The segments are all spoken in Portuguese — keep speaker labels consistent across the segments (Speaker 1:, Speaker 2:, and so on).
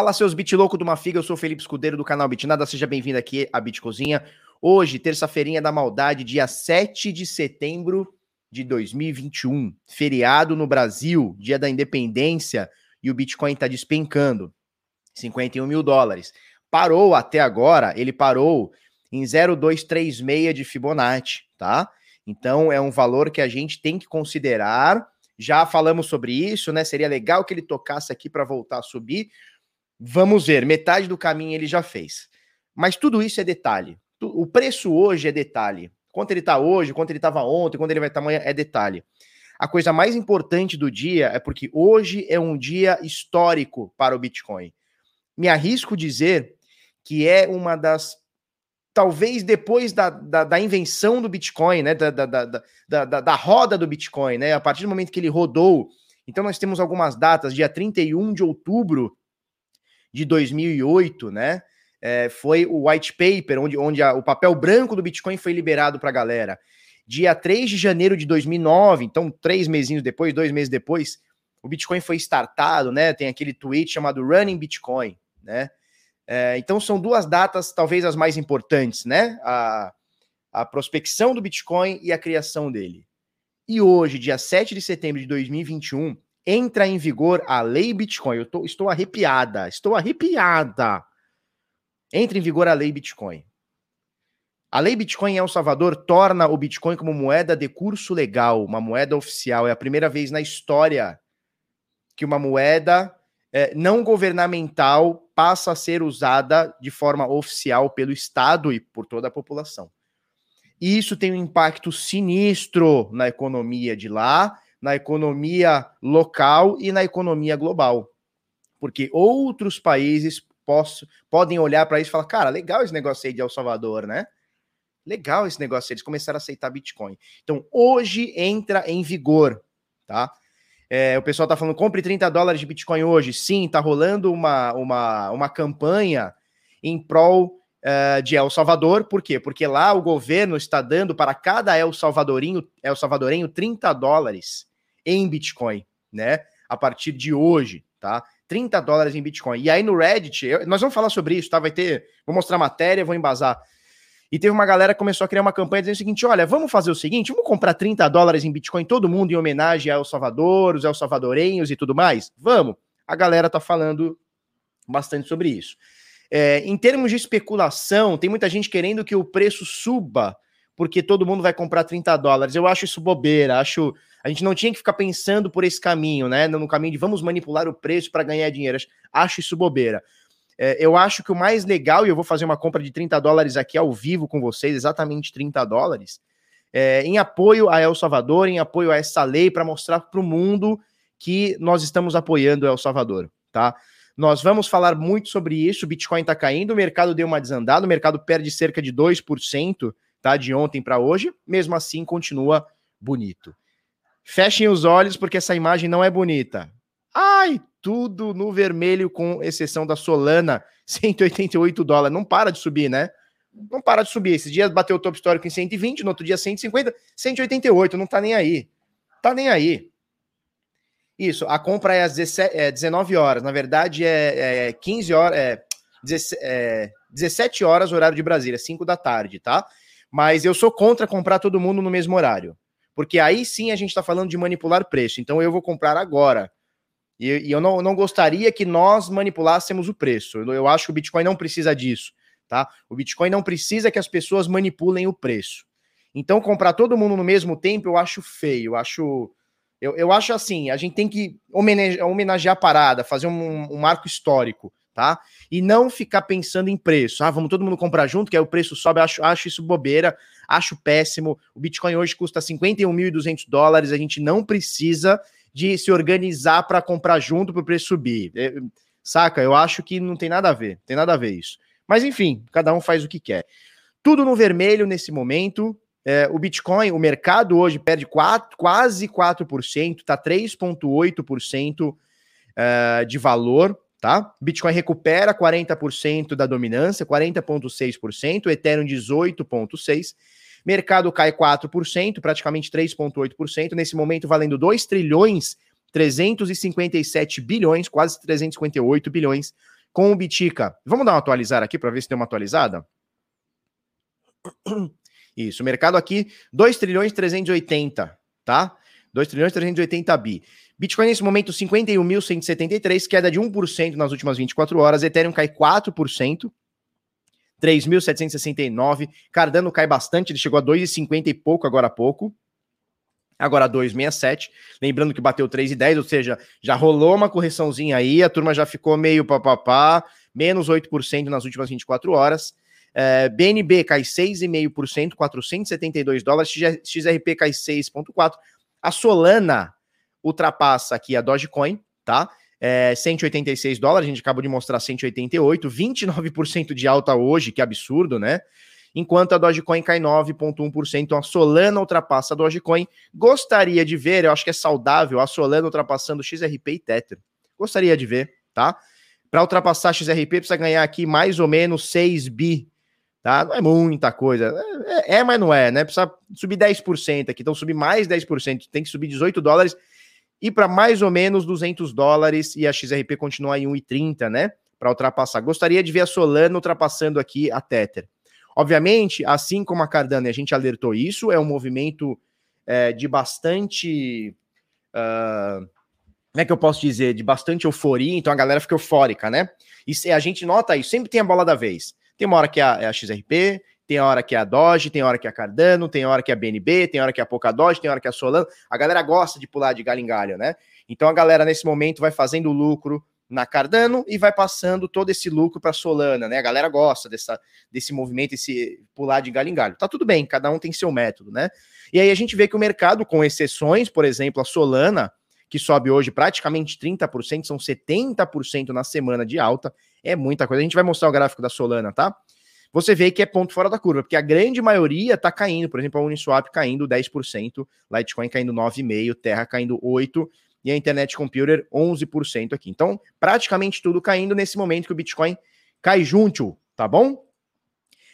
Speaker 1: Fala seus bit louco de uma figa, eu sou o Felipe Escudeiro do canal Bitnada, seja bem-vindo aqui à Bit Cozinha. Hoje, terça-feirinha da maldade, dia 7 de setembro de 2021, feriado no Brasil, dia da independência, e o Bitcoin está despencando, 51 mil dólares. Parou até agora, ele parou em 0,236 de Fibonacci, tá? Então é um valor que a gente tem que considerar. Já falamos sobre isso, né? Seria legal que ele tocasse aqui para voltar a subir. Vamos ver, metade do caminho ele já fez. Mas tudo isso é detalhe. O preço hoje é detalhe. Quanto ele está hoje, quanto ele estava ontem, quando ele vai estar tá amanhã é detalhe. A coisa mais importante do dia é porque hoje é um dia histórico para o Bitcoin. Me arrisco dizer que é uma das talvez depois da, da, da, invenção do Bitcoin, né, da, da, da, da, da, roda do Bitcoin, né, a partir do momento que ele rodou, então nós temos algumas datas, dia 31 de outubro de 2008, né, é, foi o white paper, onde, onde a, o papel branco do Bitcoin foi liberado para a galera. Dia 3 de janeiro de 2009, então três mesinhos depois, dois meses depois, o Bitcoin foi startado, né, tem aquele tweet chamado Running Bitcoin, né, é, então são duas datas, talvez as mais importantes, né? A, a prospecção do Bitcoin e a criação dele. E hoje, dia 7 de setembro de 2021, entra em vigor a lei Bitcoin. Eu tô, estou arrepiada, estou arrepiada. Entra em vigor a lei Bitcoin. A lei Bitcoin em El Salvador torna o Bitcoin como moeda de curso legal, uma moeda oficial. É a primeira vez na história que uma moeda é, não governamental passa a ser usada de forma oficial pelo Estado e por toda a população. E isso tem um impacto sinistro na economia de lá, na economia local e na economia global. Porque outros países posso, podem olhar para isso e falar: cara, legal esse negócio aí de El Salvador, né? Legal esse negócio, eles começaram a aceitar Bitcoin. Então, hoje entra em vigor, tá? É, o pessoal tá falando, compre 30 dólares de Bitcoin hoje. Sim, tá rolando uma, uma, uma campanha em prol uh, de El Salvador. Por quê? Porque lá o governo está dando para cada El Salvadorinho, El Salvadorenho 30 dólares em Bitcoin, né? A partir de hoje, tá? 30 dólares em Bitcoin. E aí no Reddit, eu, nós vamos falar sobre isso, tá? Vai ter, vou mostrar matéria, vou embasar. E teve uma galera que começou a criar uma campanha dizendo o seguinte: olha, vamos fazer o seguinte, vamos comprar 30 dólares em Bitcoin, todo mundo em homenagem a El Salvador, os El Salvadorenhos e tudo mais? Vamos. A galera tá falando bastante sobre isso. É, em termos de especulação, tem muita gente querendo que o preço suba, porque todo mundo vai comprar 30 dólares. Eu acho isso bobeira, acho. A gente não tinha que ficar pensando por esse caminho, né? No caminho de vamos manipular o preço para ganhar dinheiro. Acho isso bobeira. É, eu acho que o mais legal, e eu vou fazer uma compra de 30 dólares aqui ao vivo com vocês, exatamente 30 dólares, é, em apoio a El Salvador, em apoio a essa lei, para mostrar para o mundo que nós estamos apoiando El Salvador, tá? Nós vamos falar muito sobre isso. O Bitcoin está caindo, o mercado deu uma desandada, o mercado perde cerca de 2%, tá? De ontem para hoje, mesmo assim continua bonito. Fechem os olhos porque essa imagem não é bonita. Ai, tudo no vermelho, com exceção da Solana, 188 dólares. Não para de subir, né? Não para de subir. Esses dias bateu o topo histórico em 120, no outro dia 150, 188, não tá nem aí. Tá nem aí. Isso, a compra é às 17, é 19 horas. Na verdade, é, é 15 horas. É, 17 é, horas, horário de Brasília, 5 da tarde, tá? Mas eu sou contra comprar todo mundo no mesmo horário. Porque aí sim a gente tá falando de manipular preço. Então eu vou comprar agora. E, e eu não, não gostaria que nós manipulássemos o preço. Eu, eu acho que o Bitcoin não precisa disso, tá? O Bitcoin não precisa que as pessoas manipulem o preço. Então, comprar todo mundo no mesmo tempo, eu acho feio. Eu acho. Eu, eu acho assim, a gente tem que homenagear, homenagear a parada, fazer um, um marco histórico, tá? E não ficar pensando em preço. Ah, vamos todo mundo comprar junto, que aí o preço sobe. Acho, acho isso bobeira, acho péssimo. O Bitcoin hoje custa 51.200 dólares, a gente não precisa de se organizar para comprar junto para o preço subir. É, saca? Eu acho que não tem nada a ver, tem nada a ver isso. Mas enfim, cada um faz o que quer. Tudo no vermelho nesse momento. É, o Bitcoin, o mercado hoje perde 4, quase 4%, está 3,8% uh, de valor, tá? Bitcoin recupera 40% da dominância, 40,6%, Ethereum 18,6%. Mercado cai 4%, praticamente 3,8%, nesse momento valendo 2 trilhões 357 bilhões, quase 358 bilhões, com o Bitica. Vamos dar uma atualizar aqui para ver se tem uma atualizada? Isso, mercado aqui, 2 trilhões 380, tá? 2 trilhões 380 bi. Bitcoin nesse momento 51.173, queda de 1% nas últimas 24 horas. Ethereum cai 4%, 3.769. Cardano cai bastante, ele chegou a 2,50 e pouco agora há pouco. Agora 2,67. Lembrando que bateu 3,10, ou seja, já rolou uma correçãozinha aí, a turma já ficou meio papapá, menos 8% nas últimas 24 horas. É, BNB cai 6,5%, 472 dólares. XRP cai 6,4%. A Solana ultrapassa aqui a Dogecoin, tá? É, 186 dólares, a gente acabou de mostrar 188, 29% de alta hoje, que absurdo, né? Enquanto a Dogecoin cai 9,1%, então a Solana ultrapassa a Dogecoin. Gostaria de ver, eu acho que é saudável, a Solana ultrapassando XRP e Tether. Gostaria de ver, tá? Para ultrapassar XRP, precisa ganhar aqui mais ou menos 6 bi tá? Não é muita coisa. É, é, mas não é, né? Precisa subir 10% aqui, então subir mais 10%, tem que subir 18 dólares e para mais ou menos 200 dólares e a XRP continua em 1,30, né? Para ultrapassar. Gostaria de ver a Solana ultrapassando aqui a Tether. Obviamente, assim como a Cardano, a gente alertou isso, é um movimento é, de bastante. Uh, como é que eu posso dizer? De bastante euforia, então a galera fica eufórica, né? E a gente nota isso, sempre tem a bola da vez. Tem uma hora que é a, é XRP, tem hora que é a Doge, tem hora que é a Cardano, tem hora que é a BNB, tem hora que é a Polkadot, tem hora que é a Solana. A galera gosta de pular de galho em galho, né? Então a galera nesse momento vai fazendo lucro na Cardano e vai passando todo esse lucro para Solana, né? A galera gosta dessa, desse movimento, esse pular de galho em galho. Tá tudo bem, cada um tem seu método, né? E aí a gente vê que o mercado, com exceções, por exemplo, a Solana, que sobe hoje praticamente 30%, são 70% na semana de alta, é muita coisa. A gente vai mostrar o gráfico da Solana, tá? Você vê que é ponto fora da curva, porque a grande maioria tá caindo. Por exemplo, a Uniswap caindo 10%, Litecoin caindo 9,5%, Terra caindo 8%, e a Internet Computer 11% aqui. Então, praticamente tudo caindo nesse momento que o Bitcoin cai junto, tá bom?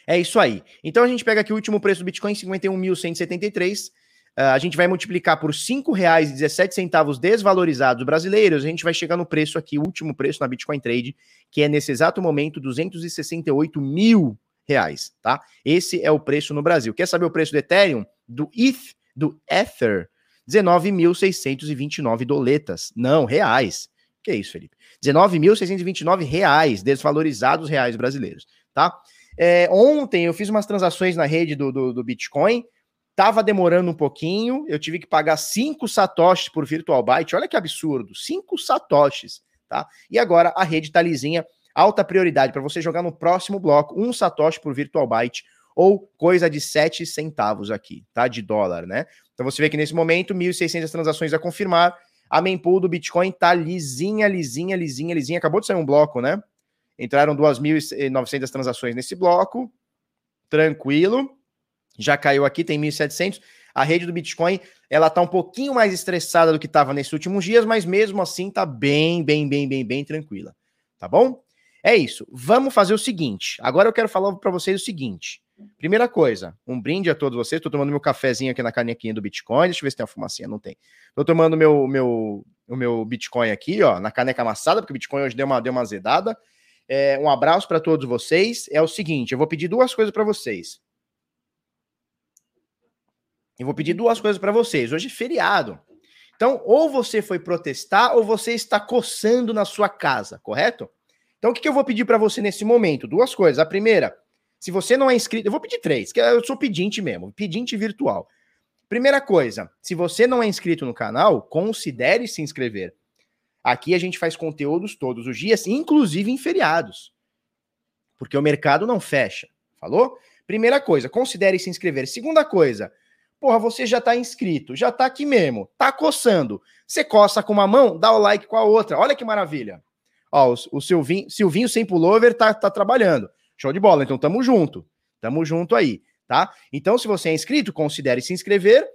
Speaker 1: É isso aí. Então a gente pega aqui o último preço do Bitcoin, 51.173. Uh, a gente vai multiplicar por R$ 5,17 desvalorizados brasileiros, a gente vai chegar no preço aqui, o último preço na Bitcoin Trade, que é nesse exato momento 268 mil reais, tá? Esse é o preço no Brasil. Quer saber o preço do Ethereum? Do ETH, do Ether, 19.629 doletas. Não, reais. Que é isso, Felipe? 19.629 reais, desvalorizados reais brasileiros, tá? É, ontem eu fiz umas transações na rede do, do, do Bitcoin, Tava demorando um pouquinho, eu tive que pagar 5 satoshis por Virtual Byte. Olha que absurdo, 5 satoshis, tá? E agora a rede tá lisinha, alta prioridade para você jogar no próximo bloco, um satoshi por Virtual Byte ou coisa de 7 centavos aqui, tá? De dólar, né? Então você vê que nesse momento 1.600 transações a confirmar, a mempool do Bitcoin tá lisinha, lisinha, lisinha, lisinha. Acabou de sair um bloco, né? Entraram 2.900 transações nesse bloco, tranquilo já caiu aqui, tem 1.700. A rede do Bitcoin, ela tá um pouquinho mais estressada do que estava nesses últimos dias, mas mesmo assim tá bem, bem, bem, bem, bem tranquila. Tá bom? É isso. Vamos fazer o seguinte. Agora eu quero falar para vocês o seguinte. Primeira coisa, um brinde a todos vocês. Tô tomando meu cafezinho aqui na canequinha do Bitcoin. Deixa eu ver se tem uma fumacinha. Não tem. Tô tomando meu, meu, o meu Bitcoin aqui, ó, na caneca amassada, porque o Bitcoin hoje deu uma, deu uma azedada. É, um abraço para todos vocês. É o seguinte, eu vou pedir duas coisas para vocês. Eu vou pedir duas coisas para vocês. Hoje é feriado. Então, ou você foi protestar ou você está coçando na sua casa, correto? Então, o que, eu vou pedir para você nesse momento? Duas coisas. A primeira, se você não é inscrito, eu vou pedir três, que eu sou pedinte mesmo, pedinte virtual. Primeira coisa, se você não é inscrito no canal, considere se inscrever. Aqui a gente faz conteúdos todos os dias, inclusive em feriados. Porque o mercado não fecha. Falou? Primeira coisa, considere se inscrever. Segunda coisa, Porra, você já tá inscrito, já tá aqui mesmo, tá coçando. Você coça com uma mão, dá o like com a outra. Olha que maravilha. Ó, o, o Silvinho, Silvinho sem pullover tá, tá trabalhando. Show de bola. Então tamo junto. Tamo junto aí, tá? Então, se você é inscrito, considere se inscrever.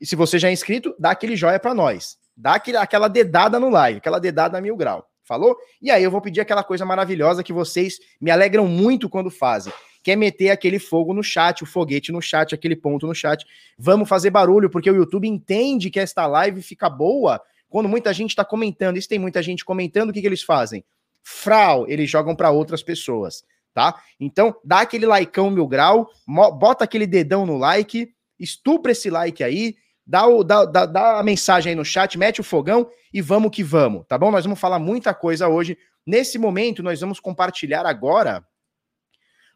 Speaker 1: E se você já é inscrito, dá aquele joia para nós. Dá aquele, aquela dedada no like, aquela dedada mil grau. Falou? E aí eu vou pedir aquela coisa maravilhosa que vocês me alegram muito quando fazem quer meter aquele fogo no chat, o foguete no chat, aquele ponto no chat. Vamos fazer barulho, porque o YouTube entende que esta live fica boa quando muita gente está comentando. E se tem muita gente comentando, o que, que eles fazem? frau, eles jogam para outras pessoas, tá? Então, dá aquele likeão mil grau, bota aquele dedão no like, estupra esse like aí, dá, o, dá, dá, dá a mensagem aí no chat, mete o fogão e vamos que vamos, tá bom? Nós vamos falar muita coisa hoje. Nesse momento, nós vamos compartilhar agora.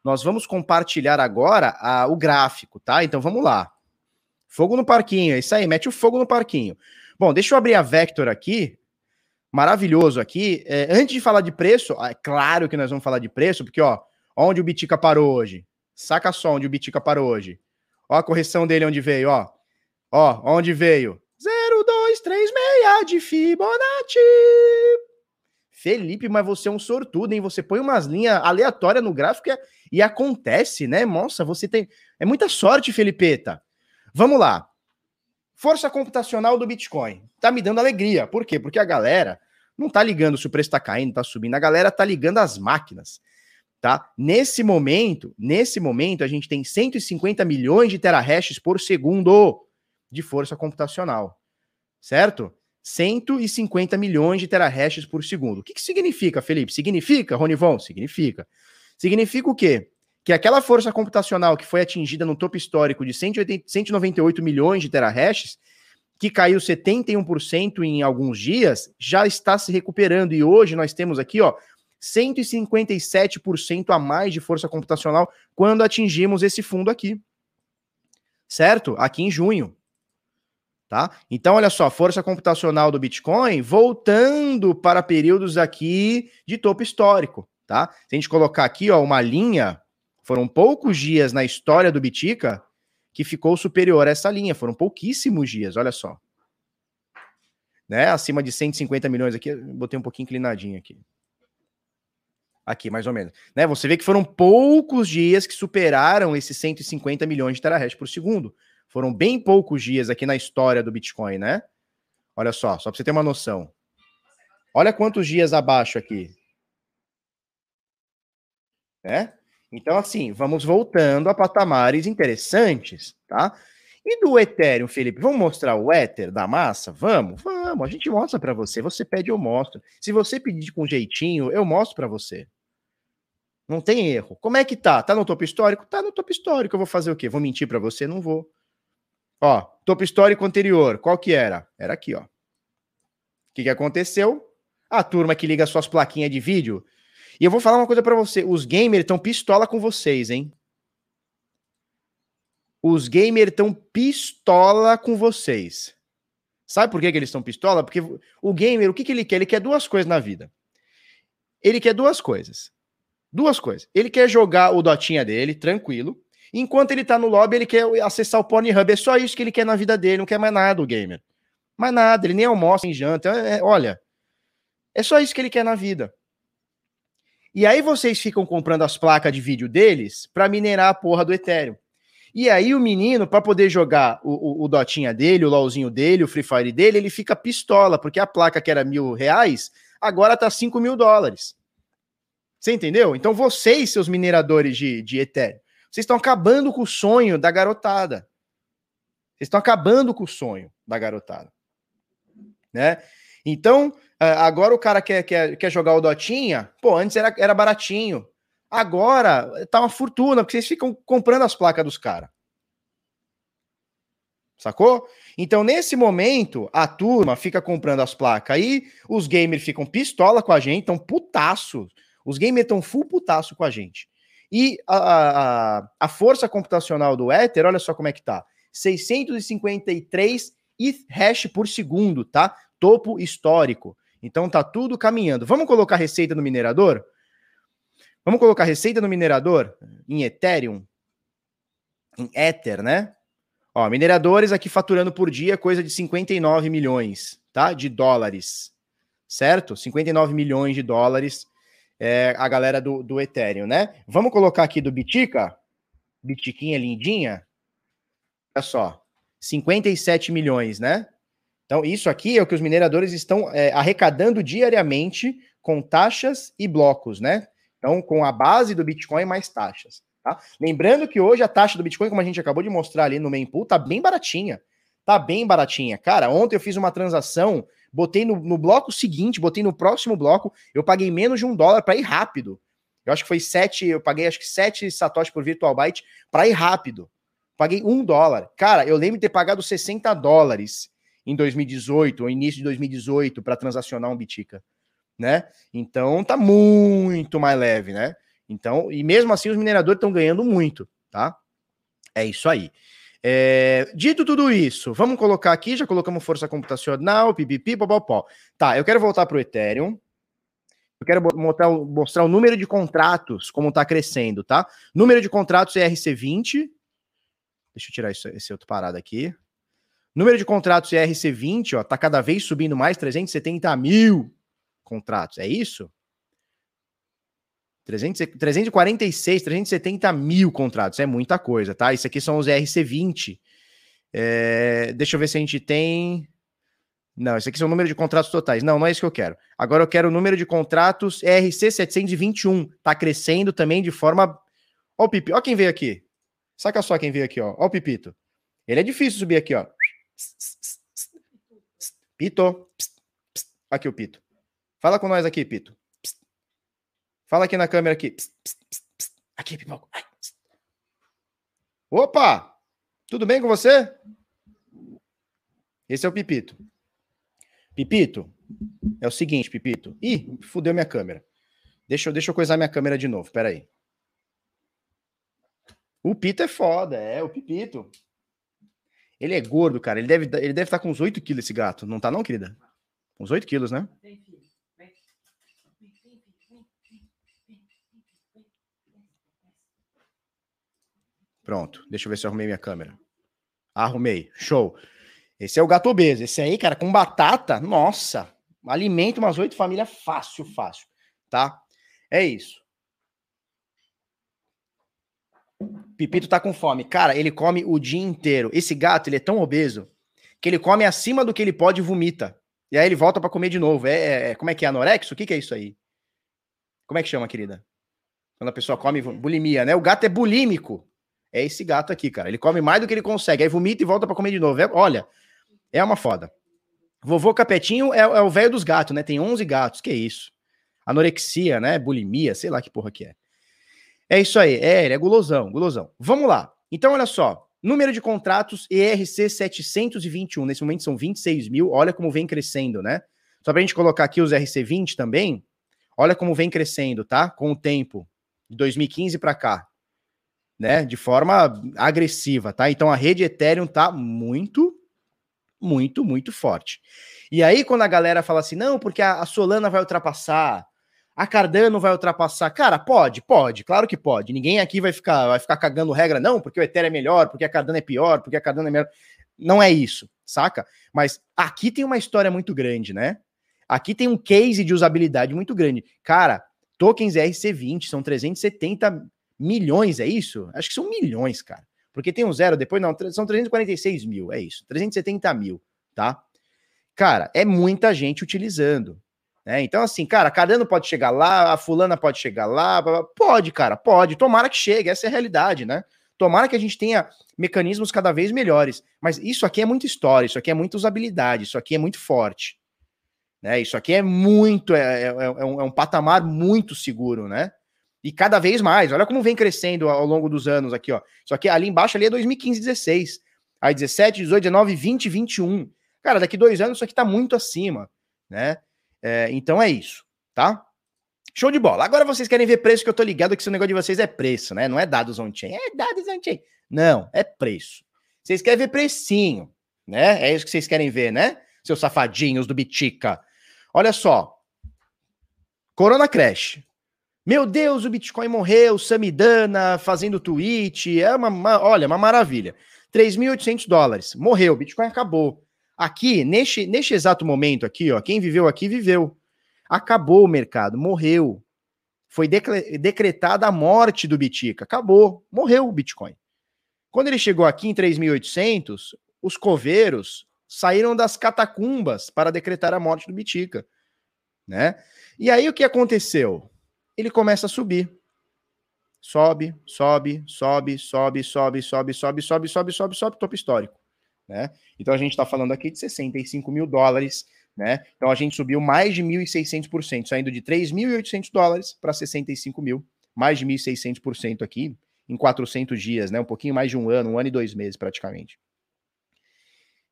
Speaker 1: Nós vamos compartilhar agora a, o gráfico, tá? Então vamos lá. Fogo no parquinho, é isso aí, mete o fogo no parquinho. Bom, deixa eu abrir a Vector aqui. Maravilhoso aqui. É, antes de falar de preço, é claro que nós vamos falar de preço, porque, ó, onde o Bitica parou hoje. Saca só onde o Bitica parou hoje. Ó a correção dele onde veio, ó. Ó, onde veio? 0236 de Fibonacci. Felipe, mas você é um sortudo, hein? Você põe umas linhas aleatórias no gráfico e, acontece, né? Nossa, você tem. É muita sorte, Felipeta. Vamos lá. Força computacional do Bitcoin. Tá me dando alegria. Por quê? Porque a galera não tá ligando se o preço tá caindo, tá subindo. A galera tá ligando as máquinas. Tá? Nesse momento, nesse momento, a gente tem 150 milhões de terahashes por segundo de força computacional. Certo? 150 milhões de terahashes por segundo. O que, que significa, Felipe? Significa, Ronivon? Significa. Significa o quê? Que aquela força computacional que foi atingida no topo histórico de 180, 198 milhões de terahashes, que caiu 71% em alguns dias, já está se recuperando. E hoje nós temos aqui, ó, 157% a mais de força computacional quando atingimos esse fundo aqui. Certo? Aqui em junho. Tá? Então, olha só, força computacional do Bitcoin voltando para períodos aqui de topo histórico, tá? Se a gente colocar aqui, ó, uma linha, foram poucos dias na história do Bitica que ficou superior a essa linha, foram pouquíssimos dias, olha só. Né? Acima de 150 milhões aqui, botei um pouquinho inclinadinho aqui. Aqui, mais ou menos. Né? Você vê que foram poucos dias que superaram esses 150 milhões de terahash por segundo. Foram bem poucos dias aqui na história do Bitcoin, né? Olha só, só para você ter uma noção. Olha quantos dias abaixo aqui. É? Então, assim, vamos voltando a patamares interessantes, tá? E do Ethereum, Felipe, vamos mostrar o Ether da massa? Vamos, vamos, a gente mostra para você. Você pede, eu mostro. Se você pedir com jeitinho, eu mostro para você. Não tem erro. Como é que tá? Tá no topo histórico? Tá no topo histórico. Eu vou fazer o quê? Vou mentir para você? Não vou. Ó, topo histórico anterior, qual que era? Era aqui, ó. O que, que aconteceu? A turma que liga suas plaquinhas de vídeo. E eu vou falar uma coisa para você: os gamers estão pistola com vocês, hein? Os gamers estão pistola com vocês. Sabe por que, que eles estão pistola? Porque o gamer, o que, que ele quer? Ele quer duas coisas na vida. Ele quer duas coisas. Duas coisas. Ele quer jogar o dotinha dele, tranquilo. Enquanto ele tá no lobby, ele quer acessar o Pornhub. É só isso que ele quer na vida dele, não quer mais nada o gamer. Mais nada, ele nem almoça, nem janta. É, é, olha, é só isso que ele quer na vida. E aí vocês ficam comprando as placas de vídeo deles para minerar a porra do Ethereum. E aí o menino, para poder jogar o, o, o, Dotinha dele, o LOLzinho dele, o Free Fire dele, ele fica pistola, porque a placa que era mil reais, agora tá cinco mil dólares. Você entendeu? Então vocês, seus mineradores de, de Ethereum, vocês estão acabando com o sonho da garotada. Vocês estão acabando com o sonho da garotada. Né? Então, agora o cara quer, quer, quer jogar o Dotinha, pô, antes era, era baratinho. Agora tá uma fortuna, porque vocês ficam comprando as placas dos caras. Sacou? Então, nesse momento, a turma fica comprando as placas aí, os gamers ficam pistola com a gente, estão putaço. Os gamers estão full putaço com a gente. E a, a, a força computacional do Ether, olha só como é que tá. 653 ETH hash por segundo, tá? Topo histórico. Então tá tudo caminhando. Vamos colocar receita no minerador? Vamos colocar receita no minerador em Ethereum, em Ether, né? Ó, mineradores aqui faturando por dia coisa de 59 milhões, tá? De dólares. Certo? 59 milhões de dólares é, a galera do, do Ethereum, né? Vamos colocar aqui do Bitica, Bitiquinha lindinha. Olha só, 57 milhões, né? Então, isso aqui é o que os mineradores estão é, arrecadando diariamente com taxas e blocos, né? Então, com a base do Bitcoin mais taxas. Tá? Lembrando que hoje a taxa do Bitcoin, como a gente acabou de mostrar ali no Mempool, tá bem baratinha. Tá bem baratinha. Cara, ontem eu fiz uma transação botei no, no bloco seguinte, botei no próximo bloco, eu paguei menos de um dólar para ir rápido. Eu acho que foi sete, eu paguei acho que sete satoshi por Virtual Byte para ir rápido. Paguei um dólar. Cara, eu lembro de ter pagado 60 dólares em 2018, ou início de 2018, para transacionar um Bitica, né? Então tá muito mais leve, né? Então, e mesmo assim os mineradores estão ganhando muito, tá? É isso aí. É, dito tudo isso, vamos colocar aqui, já colocamos força computacional, pipipi, popopó. Tá, eu quero voltar para o Ethereum. Eu quero mostrar, mostrar o número de contratos, como está crescendo, tá? Número de contratos é RC20. Deixa eu tirar esse, esse outro parado aqui. Número de contratos é RC20, ó, tá cada vez subindo mais, 370 mil contratos. É isso? 346, 370 mil contratos, é muita coisa, tá? Isso aqui são os RC20. É, deixa eu ver se a gente tem. Não, isso aqui são o número de contratos totais. Não, não é isso que eu quero. Agora eu quero o número de contratos RC 721. Tá crescendo também de forma. Ó o Pipi, ó quem veio aqui. Saca só quem veio aqui, ó. Ó o Pipito. Ele é difícil subir aqui, ó. Pito. Aqui o Pito. Fala com nós aqui, Pito. Fala aqui na câmera aqui. Psst, psst, psst. Aqui, pipoca. Opa! Tudo bem com você? Esse é o Pipito. Pipito, é o seguinte, Pipito. Ih, fudeu minha câmera. Deixa eu, deixa eu coisar minha câmera de novo, peraí. O Pito é foda, é, o Pipito. Ele é gordo, cara. Ele deve, ele deve estar com uns 8 quilos, esse gato. Não tá não, querida? Uns 8 quilos, né? Pronto, deixa eu ver se eu arrumei minha câmera. Arrumei, show. Esse é o gato obeso. Esse aí, cara, com batata, nossa, alimenta umas oito famílias fácil, fácil, tá? É isso. Pipito tá com fome. Cara, ele come o dia inteiro. Esse gato, ele é tão obeso que ele come acima do que ele pode e vomita. E aí ele volta para comer de novo. É, é, é, como é que é? Anorexo? O que, que é isso aí? Como é que chama, querida? Quando a pessoa come bulimia, né? O gato é bulímico. É esse gato aqui, cara. Ele come mais do que ele consegue, aí vomita e volta para comer de novo. É, olha, é uma foda. Vovô Capetinho é, é o velho dos gatos, né? Tem 11 gatos, que isso? Anorexia, né? Bulimia, sei lá que porra que é. É isso aí, é, ele é gulosão, gulosão. Vamos lá. Então, olha só. Número de contratos ERC 721. Nesse momento são 26 mil. Olha como vem crescendo, né? Só pra gente colocar aqui os RC20 também. Olha como vem crescendo, tá? Com o tempo. De 2015 para cá né, de forma agressiva, tá? Então a rede Ethereum tá muito, muito, muito forte. E aí quando a galera fala assim, não, porque a, Solana vai ultrapassar, a Cardano vai ultrapassar, cara, pode, pode, claro que pode. Ninguém aqui vai ficar, vai ficar cagando regra, não, porque o Ethereum é melhor, porque a Cardano é pior, porque a Cardano é melhor. Não é isso, saca? Mas aqui tem uma história muito grande, né? Aqui tem um case de usabilidade muito grande. Cara, tokens RC20 são 370 milhões, é isso? Acho que são milhões, cara. Porque tem um zero depois, não, são 346 mil, é isso. 370 mil, tá? Cara, é muita gente utilizando. Né? Então, assim, cara, Cardano pode chegar lá, a fulana pode chegar lá, pode, cara, pode. Tomara que chegue, essa é a realidade, né? Tomara que a gente tenha mecanismos cada vez melhores. Mas isso aqui é muita história, isso aqui é muita usabilidade, isso aqui é muito forte. Né? Isso aqui é muito, é, é, é, um, é um patamar muito seguro, né? E cada vez mais. Olha como vem crescendo ao longo dos anos aqui, ó. Só que ali embaixo ali é 2015, 16. Aí 17, 18, 19, 20, 21. Cara, daqui dois anos isso aqui tá muito acima, né? É, então é isso, tá? Show de bola. Agora vocês querem ver preço, que eu tô ligado que esse negócio de vocês é preço, né? Não é dados on-chain. É dados on-chain. Não, é preço. Vocês querem ver precinho, né? É isso que vocês querem ver, né? Seus safadinhos do Bitica. Olha só. Corona Crash. Meu Deus, o Bitcoin morreu, Samidana fazendo tweet, é uma, uma olha, uma maravilha. 3.800 dólares, morreu, o Bitcoin acabou. Aqui, neste, neste exato momento aqui, ó, quem viveu aqui, viveu. Acabou o mercado, morreu. Foi decretada a morte do Bitica, acabou, morreu o Bitcoin. Quando ele chegou aqui em 3.800, os coveiros saíram das catacumbas para decretar a morte do Bitica, né? E aí o que aconteceu? Ele começa a subir. Sobe, sobe, sobe, sobe, sobe, sobe, sobe, sobe, sobe, sobe, sobe, topo histórico. Né? Então a gente está falando aqui de 65 mil dólares né? Então a gente subiu mais de 1.600%, saindo de 3.800 dólares para 65 mil, mais de 1.600% aqui em 400 dias, né? Um pouquinho mais de um ano, um ano e dois meses praticamente.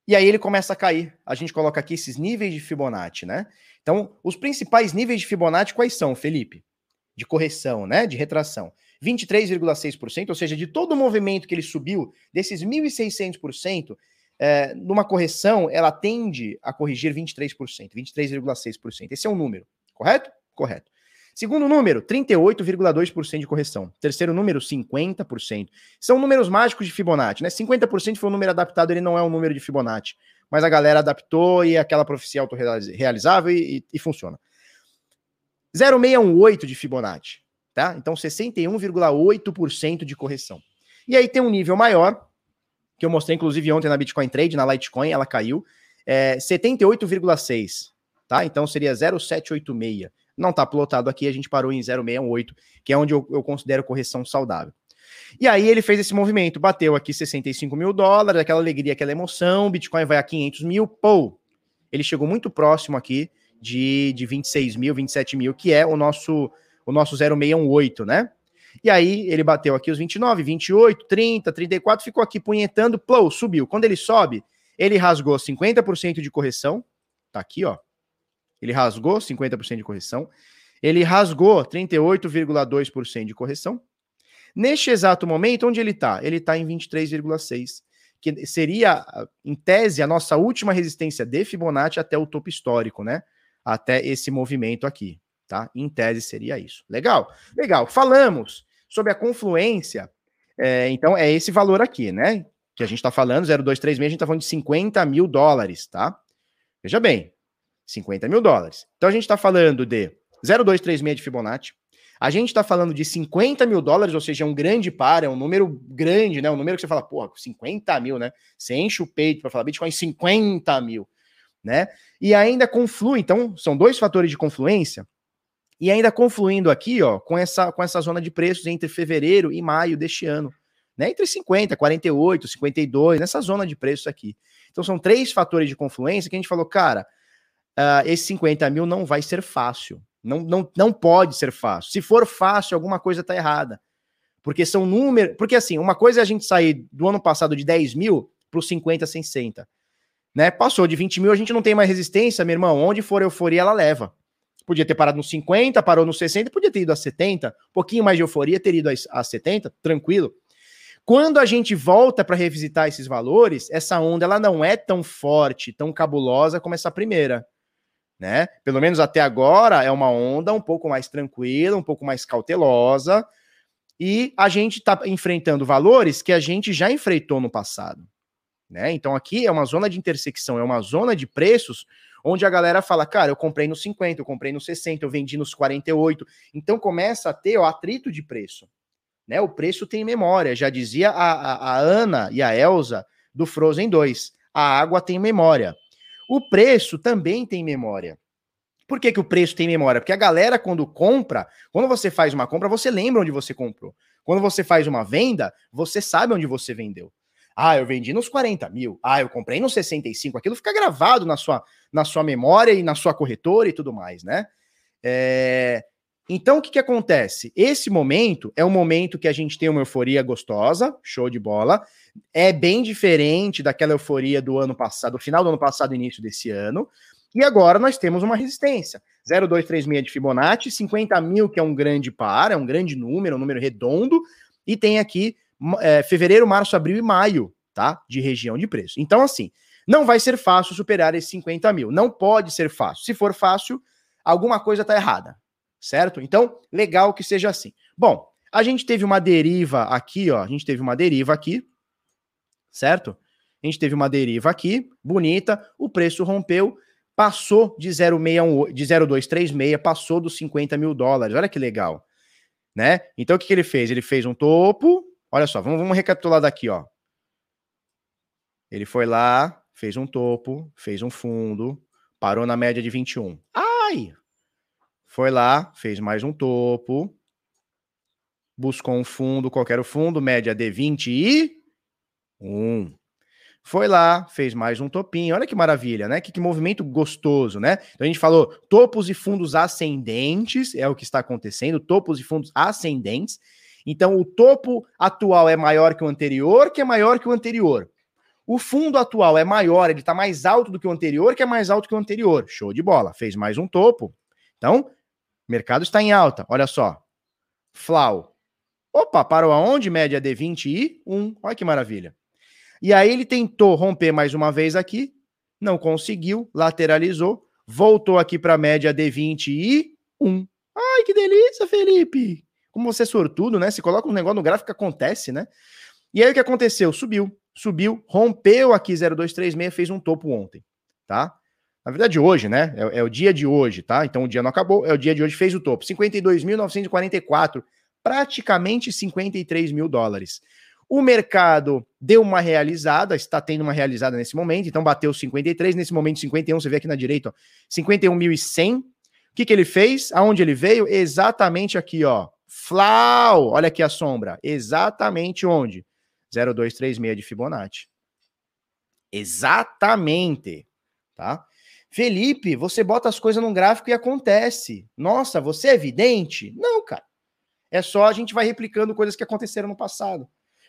Speaker 1: E aí ele começa a cair. A gente coloca aqui esses níveis de Fibonacci, né? Então, os principais níveis de Fibonacci quais são, Felipe? De correção, né? De retração. 23,6%, ou seja, de todo o movimento que ele subiu, desses 1.600%, é, numa correção, ela tende a corrigir 23%, 23,6%. Esse é um número, correto? Correto. Segundo número, 38,2% de correção. Terceiro número, 50%. São números mágicos de Fibonacci, né? 50% foi um número adaptado, ele não é um número de Fibonacci. Mas a galera adaptou e aquela profecia autorrealizável e, e, e funciona. 0,618 de Fibonacci, tá? Então 61,8% de correção. E aí tem um nível maior, que eu mostrei inclusive ontem na Bitcoin Trade, na Litecoin, ela caiu, é 78,6, tá? Então seria 0,786. Não está plotado aqui, a gente parou em 0,618, que é onde eu, eu considero correção saudável. E aí ele fez esse movimento, bateu aqui 65 mil dólares, aquela alegria, aquela emoção, Bitcoin vai a 500 mil, pô, ele chegou muito próximo aqui de, de 26 mil, 27 mil, que é o nosso, o nosso 0618, né? E aí ele bateu aqui os 29, 28, 30, 34, ficou aqui punhetando, pô, subiu. Quando ele sobe, ele rasgou 50% de correção, tá aqui, ó, ele rasgou 50% de correção. Ele rasgou 38,2% de correção. Neste exato momento, onde ele está? Ele está em 23,6%, que seria, em tese, a nossa última resistência de Fibonacci até o topo histórico, né? Até esse movimento aqui, tá? Em tese seria isso. Legal? Legal. Falamos sobre a confluência. É, então, é esse valor aqui, né? Que a gente está falando, 0,236, a gente está falando de 50 mil dólares, tá? Veja bem, 50 mil dólares. Então a gente está falando de 0,236 de Fibonacci. A gente está falando de 50 mil dólares, ou seja, é um grande par, é um número grande, né? Um número que você fala, porra, 50 mil, né? Você enche o peito para falar Bitcoin 50 mil, né? E ainda conflui, então, são dois fatores de confluência, e ainda confluindo aqui, ó, com essa, com essa zona de preços entre fevereiro e maio deste ano, né? Entre 50, 48, 52, nessa zona de preços aqui. Então são três fatores de confluência que a gente falou, cara, uh, esse 50 mil não vai ser fácil. Não, não, não pode ser fácil. Se for fácil, alguma coisa está errada. Porque são números. Porque assim, uma coisa é a gente sair do ano passado de 10 mil para os 50, 60. Né? Passou de 20 mil, a gente não tem mais resistência, meu irmão. Onde for euforia, ela leva. Podia ter parado nos 50, parou nos 60, podia ter ido a 70. Um pouquinho mais de euforia, ter ido a, a 70, tranquilo. Quando a gente volta para revisitar esses valores, essa onda ela não é tão forte, tão cabulosa como essa primeira né? Pelo menos até agora é uma onda um pouco mais tranquila, um pouco mais cautelosa, e a gente está enfrentando valores que a gente já enfrentou no passado, né? Então aqui é uma zona de intersecção, é uma zona de preços onde a galera fala, cara, eu comprei nos 50, eu comprei nos 60, eu vendi nos 48, então começa a ter o atrito de preço, né? O preço tem memória, já dizia a, a, a Ana e a Elsa do Frozen 2, a água tem memória. O preço também tem memória. Por que, que o preço tem memória? Porque a galera, quando compra, quando você faz uma compra, você lembra onde você comprou. Quando você faz uma venda, você sabe onde você vendeu. Ah, eu vendi nos 40 mil. Ah, eu comprei nos 65. Aquilo fica gravado na sua, na sua memória e na sua corretora e tudo mais, né? É... Então, o que, que acontece? Esse momento é um momento que a gente tem uma euforia gostosa, show de bola, é bem diferente daquela euforia do ano passado, do final do ano passado, início desse ano. E agora nós temos uma resistência. 0,236 de Fibonacci, 50 mil, que é um grande par, é um grande número, um número redondo, e tem aqui é, fevereiro, março, abril e maio, tá? De região de preço. Então, assim, não vai ser fácil superar esses 50 mil. Não pode ser fácil. Se for fácil, alguma coisa está errada, certo? Então, legal que seja assim. Bom, a gente teve uma deriva aqui, ó. A gente teve uma deriva aqui, certo? A gente teve uma deriva aqui, bonita, o preço rompeu, passou de 0,618, de 0,236, passou dos 50 mil dólares. Olha que legal, né? Então o que, que ele fez? Ele fez um topo. Olha só, vamos, vamos recapitular daqui, ó. Ele foi lá, fez um topo, fez um fundo, parou na média de 21. Ai! Foi lá, fez mais um topo, buscou um fundo, qualquer fundo, média de 20 e um. foi lá, fez mais um topinho. Olha que maravilha, né? Que, que, movimento gostoso, né? Então a gente falou topos e fundos ascendentes, é o que está acontecendo, topos e fundos ascendentes. Então o topo atual é maior que o anterior, que é maior que o anterior. O fundo atual é maior, ele está mais alto do que o anterior, que é mais alto que o anterior. Show de bola, fez mais um topo. Então, mercado está em alta. Olha só. Flau. Opa, parou aonde? Média de 20 e 1. Olha que maravilha. E aí ele tentou romper mais uma vez aqui, não conseguiu, lateralizou, voltou aqui para a média de 21. Ai, que delícia, Felipe! Como você é sortudo, né? Se coloca um negócio no gráfico, acontece, né? E aí o que aconteceu? Subiu, subiu, rompeu aqui 0236, fez um topo ontem, tá? Na verdade, hoje, né? É, é, o dia de hoje, tá? Então o dia não acabou, é o dia de hoje, fez o topo. 52.944, praticamente 53 mil dólares. O mercado deu uma realizada, está tendo uma realizada nesse momento, então bateu 53, nesse momento 51, você vê aqui na direita, ó, 51.100. O que, que ele fez? Aonde ele veio? Exatamente aqui, ó. Flau! Olha aqui a sombra. Exatamente onde? 0236 de Fibonacci. Exatamente. Tá? Felipe, você bota as coisas num gráfico e acontece. Nossa, você é evidente? Não, cara. É só a gente vai replicando coisas que aconteceram no passado.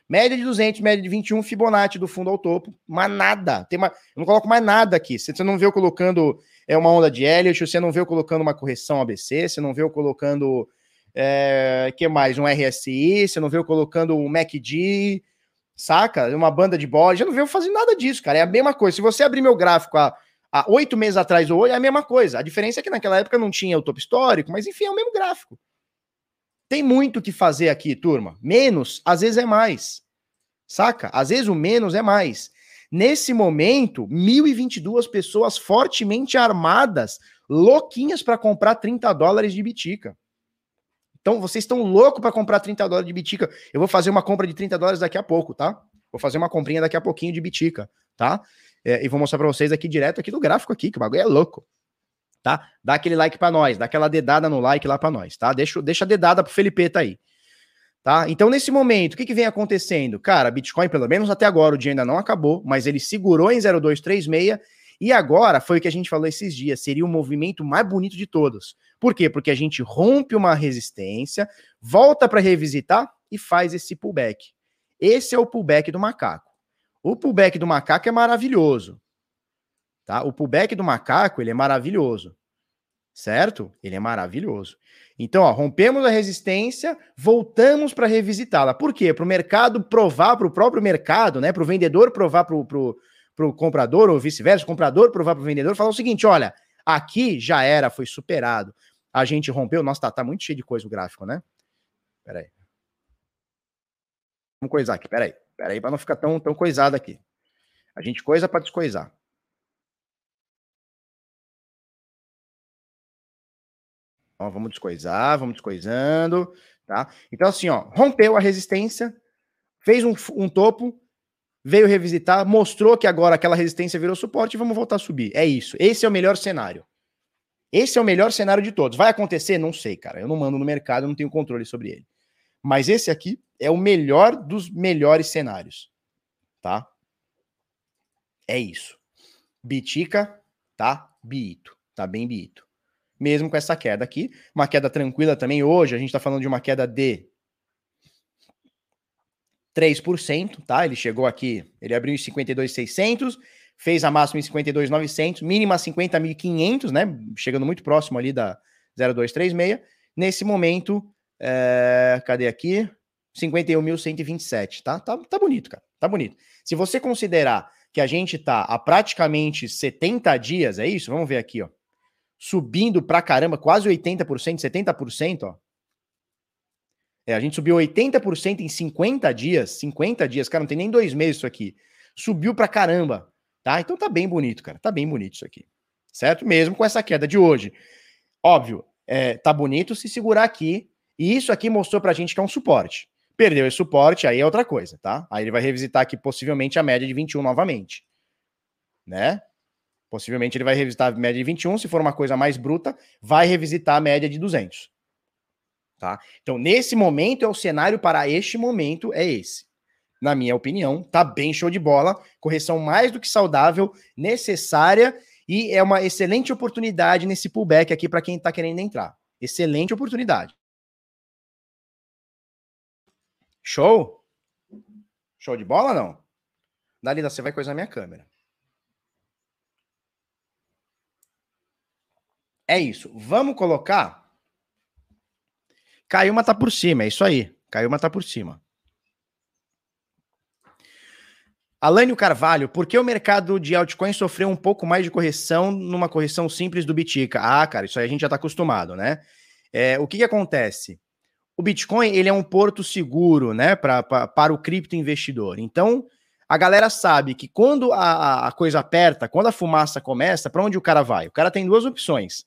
Speaker 1: Média de 200, média de 21, Fibonacci do fundo ao topo, mas nada. Tem uma, eu não coloco mais nada aqui. Você não vê eu colocando é uma onda de Elliott, você não vê eu colocando uma correção ABC, você não vê eu colocando é, que mais? Um RSI, você não eu colocando um MACD, saca? Uma banda de bola, já não eu fazendo nada disso, cara. É a mesma coisa. Se você abrir meu gráfico há oito meses atrás ou hoje, é a mesma coisa. A diferença é que naquela época não tinha o topo histórico, mas enfim, é o mesmo gráfico. Tem muito o que fazer aqui, turma. Menos, às vezes é mais. Saca? Às vezes o menos é mais. Nesse momento, 1.022 pessoas fortemente armadas, louquinhas para comprar 30 dólares de bitica. Então, vocês estão loucos para comprar 30 dólares de bitica. Eu vou fazer uma compra de 30 dólares daqui a pouco, tá? Vou fazer uma comprinha daqui a pouquinho de bitica, tá? É, e vou mostrar para vocês aqui direto aqui do gráfico aqui, que o bagulho é louco tá? Dá aquele like para nós, dá aquela dedada no like lá para nós, tá? Deixa, deixa a dedada pro Felipeta aí. Tá? Então, nesse momento, o que, que vem acontecendo? Cara, Bitcoin, pelo menos até agora, o dia ainda não acabou, mas ele segurou em 0236 e agora foi o que a gente falou esses dias, seria o movimento mais bonito de todos. Por quê? Porque a gente rompe uma resistência, volta para revisitar e faz esse pullback. Esse é o pullback do macaco. O pullback do macaco é maravilhoso. Tá? O pullback do macaco, ele é maravilhoso. Certo? Ele é maravilhoso. Então, ó, rompemos a resistência, voltamos para revisitá-la. Por quê? Para o mercado provar, para o próprio mercado, né? Para o vendedor provar para o comprador, ou vice-versa, o comprador provar para o vendedor, falar o seguinte: olha, aqui já era, foi superado. A gente rompeu. Nossa, tá, tá muito cheio de coisa o gráfico, né? Pera aí. Vamos coisar aqui, pera aí. Pera aí, para não ficar tão, tão coisado aqui. A gente coisa para descoisar. Ó, vamos descoisar, vamos descoisando, tá? Então, assim, ó, rompeu a resistência, fez um, um topo, veio revisitar, mostrou que agora aquela resistência virou suporte e vamos voltar a subir. É isso. Esse é o melhor cenário. Esse é o melhor cenário de todos. Vai acontecer? Não sei, cara. Eu não mando no mercado, eu não tenho controle sobre ele. Mas esse aqui é o melhor dos melhores cenários, tá? É isso. Bitica tá biito, tá bem biito mesmo com essa queda aqui. Uma queda tranquila também. Hoje a gente está falando de uma queda de 3%, tá? Ele chegou aqui, ele abriu em 52,600, fez a máxima em 52,900, mínima 50.500, né? Chegando muito próximo ali da 0236. Nesse momento, é... cadê aqui? 51.127, tá? tá? Tá bonito, cara. Tá bonito. Se você considerar que a gente tá há praticamente 70 dias, é isso? Vamos ver aqui, ó subindo pra caramba, quase 80%, 70%, ó. É, a gente subiu 80% em 50 dias, 50 dias, cara, não tem nem dois meses isso aqui. Subiu pra caramba, tá? Então tá bem bonito, cara, tá bem bonito isso aqui, certo? Mesmo com essa queda de hoje. Óbvio, é, tá bonito se segurar aqui, e isso aqui mostrou pra gente que é um suporte. Perdeu esse suporte, aí é outra coisa, tá? Aí ele vai revisitar aqui possivelmente a média de 21 novamente, né? Possivelmente ele vai revisitar a média de 21, se for uma coisa mais bruta, vai revisitar a média de 200. Tá? Então, nesse momento, é o cenário para este momento, é esse. na minha opinião, tá bem show de bola, correção mais do que saudável, necessária e é uma excelente oportunidade nesse pullback aqui para quem está querendo entrar. Excelente oportunidade. Show? Show de bola não? Dalila, você vai coisar minha câmera. É isso. Vamos colocar. Caiu, mas tá por cima. É isso aí. Caiu, mas tá por cima. Alânio Carvalho, por que o mercado de altcoins sofreu um pouco mais de correção numa correção simples do Bitica? Ah, cara, isso aí a gente já está acostumado, né? É, o que, que acontece? O Bitcoin ele é um porto seguro, né, pra, pra, para o cripto investidor. Então, a galera sabe que quando a, a coisa aperta, quando a fumaça começa, para onde o cara vai? O cara tem duas opções.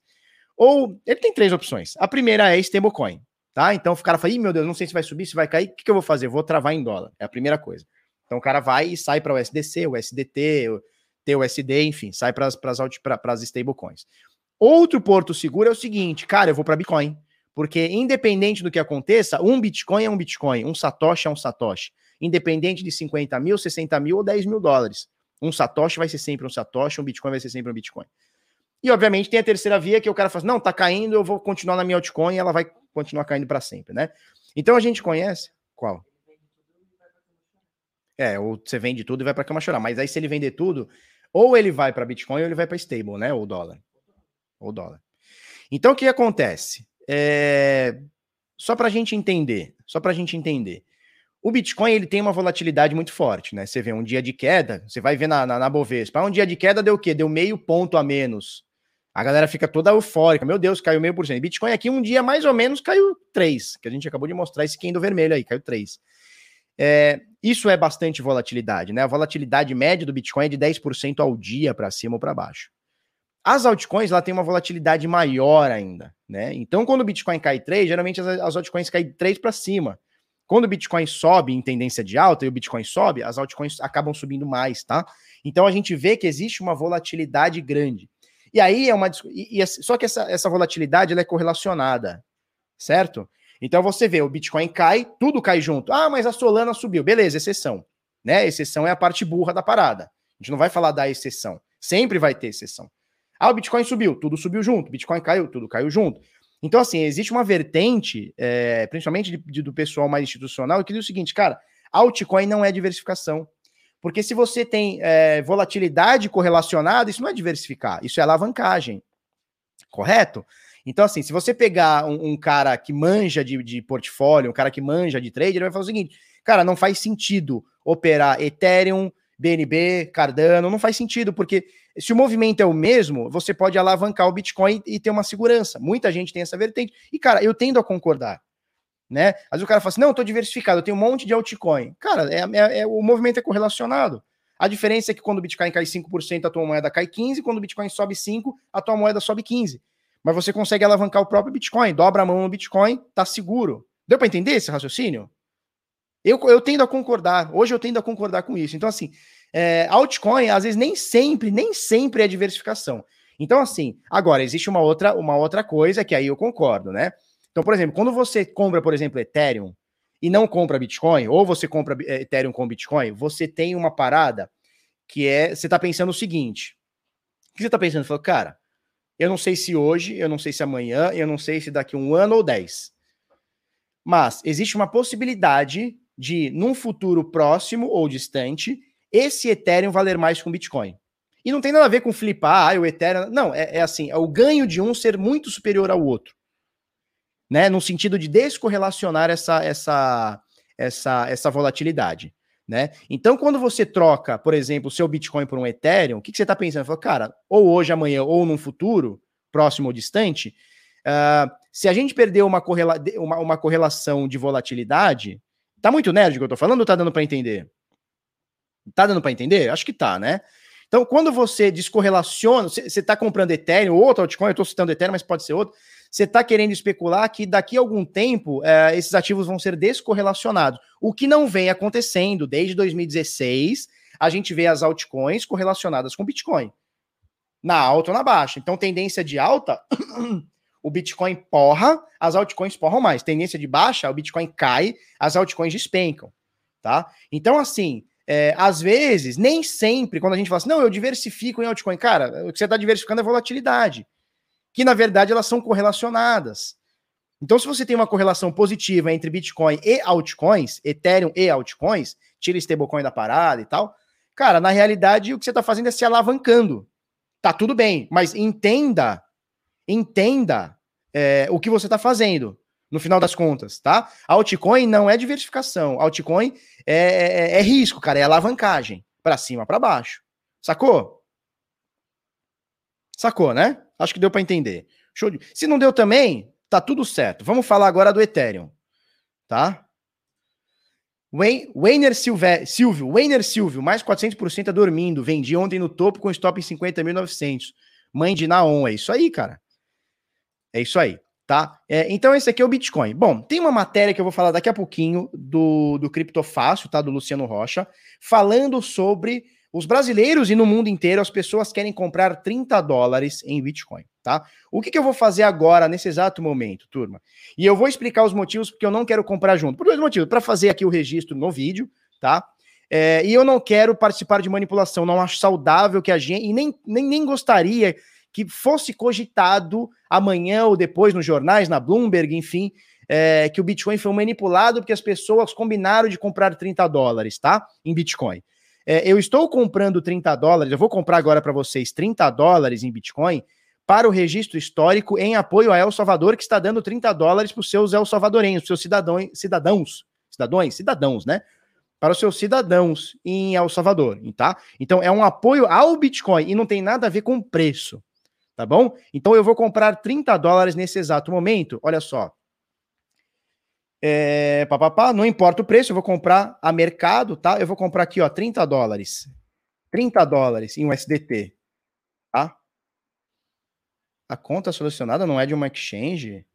Speaker 1: Ou ele tem três opções. A primeira é stablecoin, tá? Então o cara fala: Ih, meu Deus, não sei se vai subir, se vai cair. O que, que eu vou fazer? Vou travar em dólar. É a primeira coisa. Então o cara vai e sai para o SDC, o SDT, o TUSD, enfim, sai para as stablecoins. Outro porto seguro é o seguinte, cara, eu vou para Bitcoin. Porque independente do que aconteça, um Bitcoin é um Bitcoin, um Satoshi é um Satoshi. Independente de 50 mil, 60 mil ou 10 mil dólares. Um Satoshi vai ser sempre um Satoshi, um Bitcoin vai ser sempre um Bitcoin. E, obviamente, tem a terceira via que o cara fala assim, não, tá caindo, eu vou continuar na minha altcoin e ela vai continuar caindo para sempre, né? Então a gente conhece. Qual? É, ou você vende tudo e vai para cama chorar. Mas aí, se ele vender tudo, ou ele vai para Bitcoin ou ele vai para stable, né? Ou dólar. Ou dólar. Então, o que acontece? É... Só para a gente entender, só para a gente entender. O Bitcoin ele tem uma volatilidade muito forte, né? Você vê um dia de queda, você vai ver na, na, na Bovespa. Um dia de queda deu o quê? Deu meio ponto a menos. A galera fica toda eufórica. Meu Deus, caiu meio por cento. Bitcoin aqui um dia mais ou menos caiu 3, que a gente acabou de mostrar esse candle vermelho aí, caiu 3. É, isso é bastante volatilidade, né? A volatilidade média do Bitcoin é de 10% ao dia para cima ou para baixo. As altcoins, ela tem uma volatilidade maior ainda, né? Então, quando o Bitcoin cai 3, geralmente as, as altcoins caem 3 para cima. Quando o Bitcoin sobe em tendência de alta e o Bitcoin sobe, as altcoins acabam subindo mais, tá? Então a gente vê que existe uma volatilidade grande. E aí é uma. E, e, só que essa, essa volatilidade ela é correlacionada, certo? Então você vê, o Bitcoin cai, tudo cai junto. Ah, mas a Solana subiu. Beleza, exceção. Né? Exceção é a parte burra da parada. A gente não vai falar da exceção. Sempre vai ter exceção. Ah, o Bitcoin subiu, tudo subiu junto. Bitcoin caiu, tudo caiu junto. Então, assim, existe uma vertente, é, principalmente de, de, do pessoal mais institucional, que diz o seguinte, cara, altcoin não é diversificação. Porque se você tem é, volatilidade correlacionada, isso não é diversificar, isso é alavancagem. Correto? Então, assim, se você pegar um, um cara que manja de, de, portfólio, um cara que manja de trade, ele vai falar o seguinte: cara, não faz sentido operar Ethereum, BNB, Cardano, não faz sentido, porque se o movimento é o mesmo, você pode alavancar o Bitcoin e ter uma segurança. Muita gente tem essa vertente. E, cara, eu tendo a concordar. Né? Às vezes o cara fala assim: não, eu tô diversificado, eu tenho um monte de altcoin. Cara, é, é, é, o movimento é correlacionado. A diferença é que quando o Bitcoin cai 5%, a tua moeda cai 15%, quando o Bitcoin sobe 5%, a tua moeda sobe 15%. Mas você consegue alavancar o próprio Bitcoin, dobra a mão no Bitcoin, tá seguro. Deu para entender esse raciocínio? Eu, eu tendo a concordar, hoje eu tendo a concordar com isso. Então, assim, é, altcoin, às vezes, nem sempre, nem sempre é diversificação. Então, assim, agora, existe uma outra, uma outra coisa que aí eu concordo, né? Então, por exemplo, quando você compra, por exemplo, Ethereum e não compra Bitcoin, ou você compra é, Ethereum com Bitcoin, você tem uma parada que é, você tá pensando o seguinte, o que você tá pensando? Você falou, cara, eu não sei se hoje, eu não sei se amanhã, eu não sei se daqui um ano ou dez. Mas existe uma possibilidade de, num futuro próximo ou distante, esse Ethereum valer mais um Bitcoin. E não tem nada a ver com flipar, ah, o Ethereum. Não, é, é assim: é o ganho de um ser muito superior ao outro. Né? No sentido de descorrelacionar essa, essa, essa, essa volatilidade. Né? Então, quando você troca, por exemplo, o seu Bitcoin por um Ethereum, o que, que você está pensando? Fala, cara, ou hoje, amanhã, ou num futuro, próximo ou distante, uh, se a gente perder uma, correla uma, uma, correlação de volatilidade, tá muito nerd o que eu tô falando ou tá dando para entender? Tá dando para entender? Acho que tá, né? Então, quando você descorrelaciona, você está comprando Ethereum, ou outro altcoin, eu estou citando Ethereum, mas pode ser outro, você está querendo especular que daqui a algum tempo é, esses ativos vão ser descorrelacionados. O que não vem acontecendo desde 2016, a gente vê as altcoins correlacionadas com Bitcoin. Na alta ou na baixa. Então, tendência de alta, o Bitcoin porra, as altcoins porram mais. Tendência de baixa, o Bitcoin cai, as altcoins despencam. tá? Então, assim, é, às vezes, nem sempre, quando a gente fala assim, não, eu diversifico em altcoin, cara, o que você está diversificando é volatilidade, que na verdade elas são correlacionadas. Então, se você tem uma correlação positiva entre Bitcoin e altcoins, Ethereum e altcoins, tira stablecoin da parada e tal, cara, na realidade o que você está fazendo é se alavancando. Tá tudo bem, mas entenda, entenda é, o que você está fazendo no final das contas, tá? Altcoin não é diversificação. Altcoin é, é, é risco, cara, é alavancagem. para cima, para baixo. Sacou? Sacou, né? Acho que deu para entender. Show de... Se não deu também, tá tudo certo. Vamos falar agora do Ethereum, tá? Weiner Silvio, Weiner Silvio, mais 400% é dormindo. Vendi ontem no topo com stop em 50.900. Mãe de Naon, é isso aí, cara. É isso aí tá? É, então esse aqui é o Bitcoin. Bom, tem uma matéria que eu vou falar daqui a pouquinho do, do Criptofácil, tá? Do Luciano Rocha, falando sobre os brasileiros e no mundo inteiro as pessoas querem comprar 30 dólares em Bitcoin, tá? O que, que eu vou fazer agora, nesse exato momento, turma? E eu vou explicar os motivos porque eu não quero comprar junto. Por dois motivos. Para fazer aqui o registro no vídeo, tá? É, e eu não quero participar de manipulação, não acho saudável que a gente, e nem, nem, nem gostaria que fosse cogitado amanhã ou depois nos jornais, na Bloomberg, enfim, é, que o Bitcoin foi manipulado porque as pessoas combinaram de comprar 30 dólares, tá? Em Bitcoin. É, eu estou comprando 30 dólares, eu vou comprar agora para vocês 30 dólares em Bitcoin para o registro histórico em apoio a El Salvador, que está dando 30 dólares para os seus El Salvadorenhos, seus cidadãos, cidadãos, cidadãos, cidadãos, né? Para os seus cidadãos em El Salvador, tá? Então é um apoio ao Bitcoin e não tem nada a ver com preço tá bom? Então eu vou comprar 30 dólares nesse exato momento. Olha só. É, pá, pá, pá, não importa o preço, eu vou comprar a mercado, tá? Eu vou comprar aqui, ó, 30 dólares. 30 dólares em USDT, tá? A conta solucionada não é de uma exchange?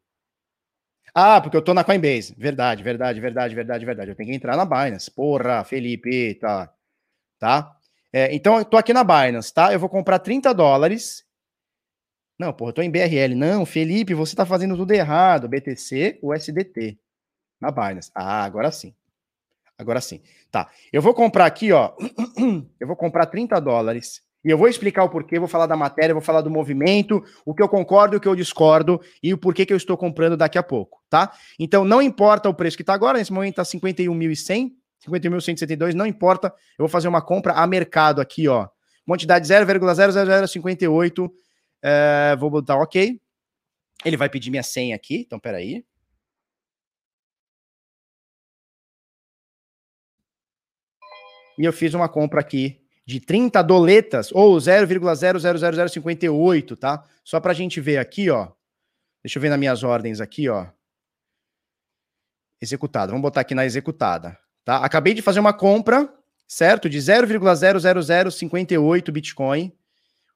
Speaker 1: Ah, porque eu tô na Coinbase. Verdade, verdade, verdade, verdade, verdade. Eu tenho que entrar na Binance. Porra, Felipe, tá. Tá? É, então, eu tô aqui na Binance, tá? Eu vou comprar 30 dólares não, porra, eu tô em BRL. Não, Felipe, você tá fazendo tudo errado. BTC, USDT. Na Binance. Ah, agora sim. Agora sim. Tá. Eu vou comprar aqui, ó. Eu vou comprar 30 dólares. E eu vou explicar o porquê, vou falar da matéria, vou falar do movimento, o que eu concordo, o que eu discordo e o porquê que eu estou comprando daqui a pouco, tá? Então não importa o preço que tá agora, nesse momento tá 51.100, 51.172, não importa. Eu vou fazer uma compra a mercado aqui, ó. Quantidade 0,00058 é, vou botar OK. Ele vai pedir minha senha aqui, então peraí. E eu fiz uma compra aqui de 30 doletas, ou 0,000058, tá? Só para a gente ver aqui, ó. Deixa eu ver nas minhas ordens aqui, ó. Executada. Vamos botar aqui na executada, tá? Acabei de fazer uma compra, certo? De 0,00058 Bitcoin,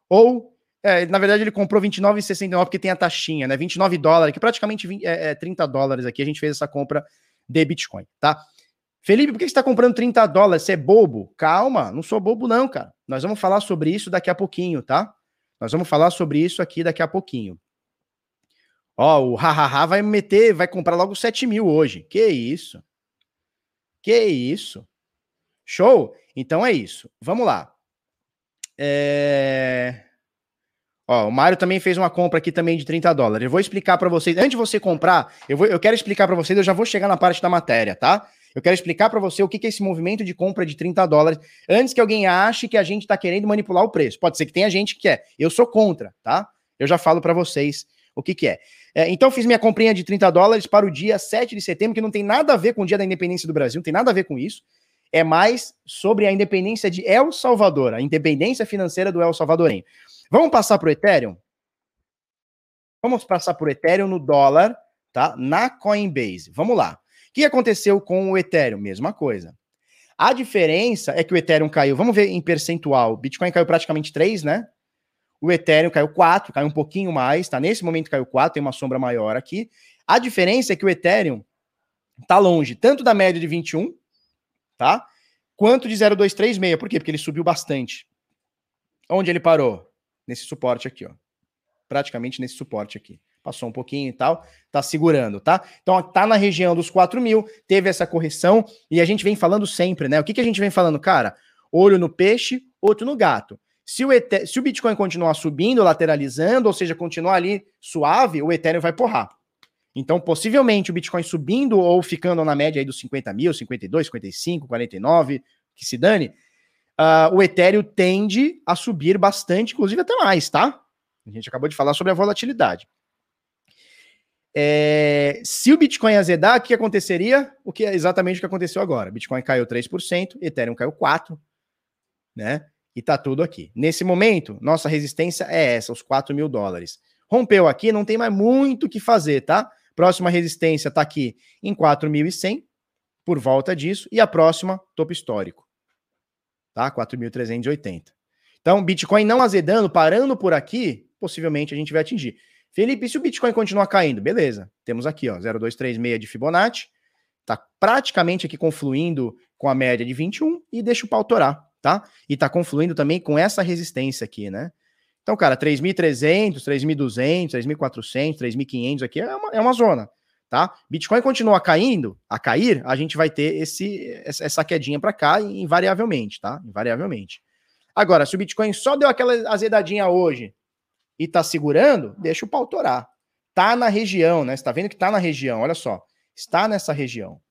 Speaker 1: ou é, na verdade, ele comprou 29,69 porque tem a taxinha, né? 29 dólares, que praticamente 20, é, é, 30 dólares aqui. A gente fez essa compra de Bitcoin, tá? Felipe, por que você está comprando 30 dólares? Você é bobo? Calma, não sou bobo, não, cara. Nós vamos falar sobre isso daqui a pouquinho, tá? Nós vamos falar sobre isso aqui daqui a pouquinho. Ó, o hahaha vai meter, vai comprar logo 7 mil hoje. Que isso? Que isso? Show? Então é isso. Vamos lá. É... Ó, o Mário também fez uma compra aqui também de 30 dólares. Eu vou explicar para vocês. Antes de você comprar, eu, vou, eu quero explicar para vocês, eu já vou chegar na parte da matéria, tá? Eu quero explicar para você o que, é esse movimento de compra de 30 dólares, antes que alguém ache que a gente está querendo manipular o preço. Pode ser que tenha gente que quer. Eu sou contra, tá? Eu já falo para vocês o que, que é. é. Então, fiz minha comprinha de 30 dólares para o dia 7 de setembro, que não tem nada a ver com o dia da independência do Brasil, não tem nada a ver com isso. É mais sobre a independência de El Salvador, a independência financeira do El Salvadorenho. Vamos passar para o Ethereum? Vamos passar por Ethereum no dólar, tá? Na Coinbase. Vamos lá. O que aconteceu com o Ethereum? Mesma coisa. A diferença é que o Ethereum caiu, vamos ver em percentual. O Bitcoin caiu praticamente 3, né? O Ethereum caiu 4, caiu um pouquinho mais, tá? Nesse momento caiu 4, tem uma sombra maior aqui. A diferença é que o Ethereum tá longe tanto da média de 21, tá? Quanto de 0,236. Por quê? Porque ele subiu bastante. Onde ele parou? nesse suporte aqui, ó. Praticamente nesse suporte aqui. Passou um pouquinho e tal, tá segurando, tá? Então tá na região dos 4 mil, teve essa correção e a gente vem falando sempre, né? O que, que a gente vem falando, cara? Olho no peixe, outro no gato. Se o, Ether, se o Bitcoin continuar subindo, lateralizando, ou seja, continuar ali suave, o Ethereum vai porrar. Então, possivelmente, o Bitcoin subindo ou ficando na média aí dos 50 mil, 52, 55, 49, que se dane, uh, o Ethereum tende a subir bastante, inclusive até mais, tá? A gente acabou de falar sobre a volatilidade. É, se o Bitcoin azedar, o que aconteceria? O que é exatamente o que aconteceu agora? Bitcoin caiu 3%, Ethereum caiu 4%, né? E tá tudo aqui. Nesse momento, nossa resistência é essa, os 4 mil dólares. Rompeu aqui, não tem mais muito o que fazer, tá? Próxima resistência tá aqui em 4.100, por volta disso, e a próxima, topo histórico, tá? 4.380. Então, Bitcoin não azedando, parando por aqui, possivelmente a gente vai atingir. Felipe, e se o Bitcoin continuar caindo? Beleza. Temos aqui, ó, 0,236 de Fibonacci. Tá praticamente aqui confluindo com a média de 21 e deixa o pau torar, tá? E tá confluindo também com essa resistência aqui, né? Então, cara, 3.300, 3.200, 3.400, 3.500 aqui é uma, é uma zona, tá? Bitcoin continua caindo, a cair, a gente vai ter esse, essa quedinha para cá invariavelmente, tá? Invariavelmente. Agora, se o Bitcoin só deu aquela azedadinha hoje, e tá segurando, deixa o pau torar. Tá na região, né? Você tá vendo que tá na região, olha só. Está nessa região.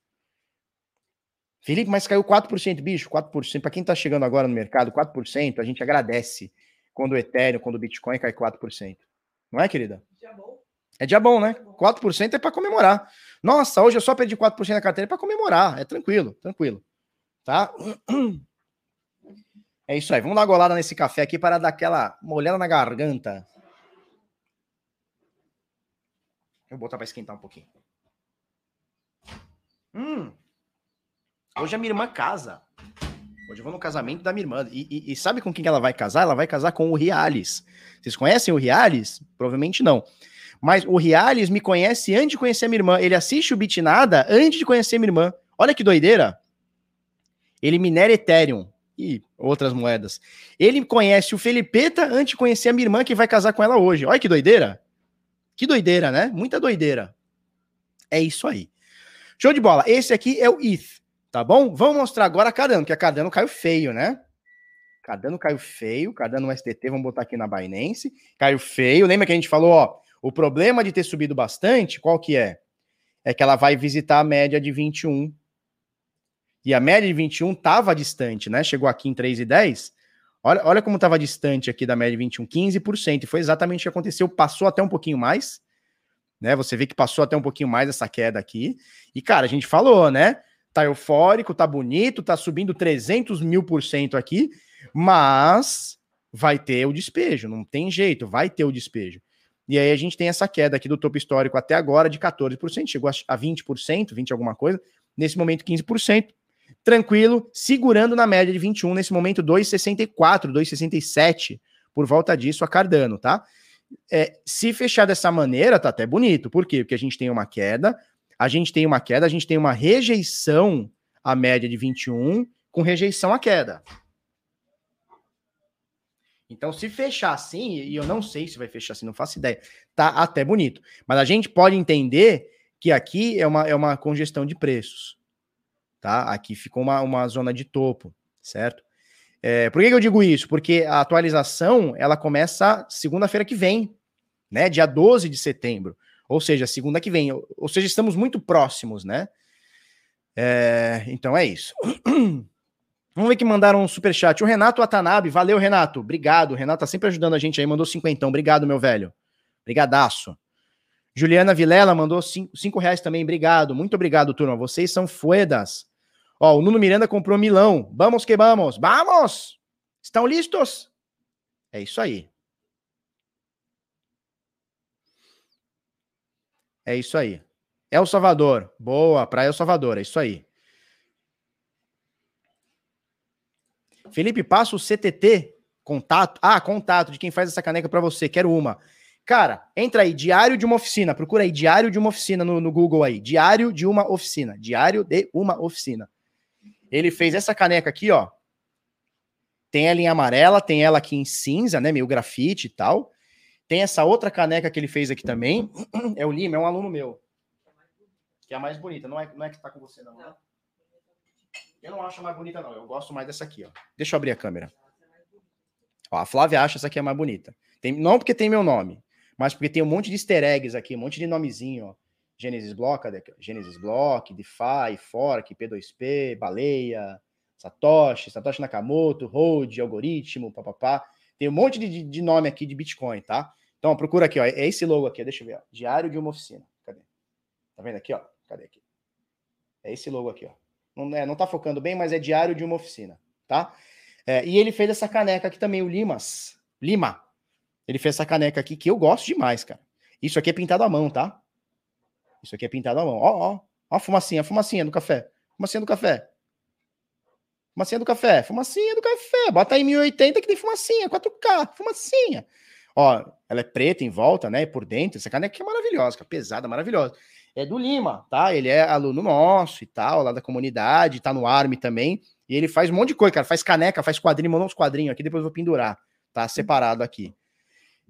Speaker 1: Felipe, mas caiu 4%, bicho, 4%. Para quem tá chegando agora no mercado, 4%, a gente agradece quando o Ethereum, quando o Bitcoin cai 4%. Não é, querida? É dia bom, né? 4% é para comemorar. Nossa, hoje eu só perdi 4% na carteira para comemorar. É tranquilo, tranquilo. Tá? É isso aí. Vamos dar uma golada nesse café aqui para dar aquela molhada na garganta. Vou botar para esquentar um pouquinho. Hum. Hoje a minha irmã casa. Hoje eu vou no casamento da minha irmã. E, e, e, sabe com quem ela vai casar? Ela vai casar com o Riales. Vocês conhecem o Riales? Provavelmente não. Mas o Riales me conhece antes de conhecer a minha irmã. Ele assiste o Bitnada antes de conhecer minha irmã. Olha que doideira. Ele minera Ethereum e outras moedas. Ele conhece o Felipeta antes de conhecer a minha irmã que vai casar com ela hoje. Olha que doideira. Que doideira, né? Muita doideira. É isso aí. Show de bola. Esse aqui é o ETH, tá bom? Vamos mostrar agora a Cardano, que a Cardano caiu feio, né? Cardano caiu feio, Cardano STT, vamos botar aqui na Binance. Caiu feio. Lembra que a gente falou, ó, o problema de ter subido bastante, qual que é? É que ela vai visitar a média de 21. E a média de 21 estava distante, né? Chegou aqui em 3,10. Olha, olha como estava distante aqui da média de 21, 15%. E foi exatamente o que aconteceu. Passou até um pouquinho mais. Né? Você vê que passou até um pouquinho mais essa queda aqui. E, cara, a gente falou, né? Tá eufórico, tá bonito, tá subindo 300 mil por cento aqui, mas vai ter o despejo, não tem jeito, vai ter o despejo. E aí a gente tem essa queda aqui do topo histórico até agora de 14%, chegou a 20%, 20 alguma coisa, nesse momento 15% tranquilo, segurando na média de 21, nesse momento 2,64, 2,67, por volta disso a Cardano, tá? É, se fechar dessa maneira, tá até bonito. Por quê? Porque a gente tem uma queda, a gente tem uma queda, a gente tem uma rejeição à média de 21, com rejeição à queda. Então, se fechar assim, e eu não sei se vai fechar assim, não faço ideia, tá até bonito. Mas a gente pode entender que aqui é uma, é uma congestão de preços tá? Aqui ficou uma, uma zona de topo, certo? É, por que, que eu digo isso? Porque a atualização ela começa segunda-feira que vem, né? Dia 12 de setembro. Ou seja, segunda que vem. Ou, seja, estamos muito próximos, né? É, então é isso. Vamos ver que mandaram um super chat. O Renato Atanabe, valeu, Renato. Obrigado. O Renato tá sempre ajudando a gente aí, mandou cinquentão. Obrigado, meu velho. Brigadaço. Juliana Vilela mandou cinco, cinco reais também. Obrigado. Muito obrigado, turma. Vocês são fuedas. Ó, o Nuno Miranda comprou Milão. Vamos que vamos. Vamos! Estão listos? É isso aí. É isso aí. El Salvador. Boa, Praia El Salvador. É isso aí. Felipe, passa o CTT. Contato. Ah, contato de quem faz essa caneca para você. Quero uma. Cara, entra aí, diário de uma oficina. Procura aí, diário de uma oficina no, no Google aí. Diário de uma oficina. Diário de uma oficina. Ele fez essa caneca aqui, ó. Tem ela em amarela, tem ela aqui em cinza, né? Meio grafite e tal. Tem essa outra caneca que ele fez aqui também. É o Lima, é um aluno meu. Que é a mais bonita. Não é, não é que tá com você, não. Né? Eu não acho a mais bonita, não. Eu gosto mais dessa aqui, ó. Deixa eu abrir a câmera. Ó, a Flávia acha essa aqui a mais bonita. Tem, não porque tem meu nome, mas porque tem um monte de easter eggs aqui, um monte de nomezinho, ó. Genesis Block, Genesis Block, DeFi, Fork, P2P, Baleia, Satoshi, Satoshi Nakamoto, Rode, algoritmo, papapá. Tem um monte de, de, nome aqui de Bitcoin, tá? Então, procura aqui, ó. É esse logo aqui, deixa eu ver, ó. Diário de uma oficina. Cadê? Tá vendo aqui, ó? Cadê aqui? É esse logo aqui, ó. Não, é, não tá focando bem, mas é diário de uma oficina, tá? É, e ele fez essa caneca aqui também, o Limas. Lima. Ele fez essa caneca aqui que eu gosto demais, cara. Isso aqui é pintado à mão, tá? Isso aqui é pintado à mão. Ó, ó. Ó a fumacinha, a fumacinha do café. Fumacinha do café. Fumacinha do café. Fumacinha do café. Bota aí 1080 que tem fumacinha, 4K, fumacinha. Ó, ela é preta em volta, né? Por dentro. Essa caneca é maravilhosa, pesada, maravilhosa é do Lima, tá? Ele é aluno nosso e tal, lá da comunidade, tá no Arme também. E ele faz um monte de coisa, cara. Faz caneca, faz quadrinho, mandou uns quadrinhos aqui, depois eu vou pendurar. Tá separado aqui.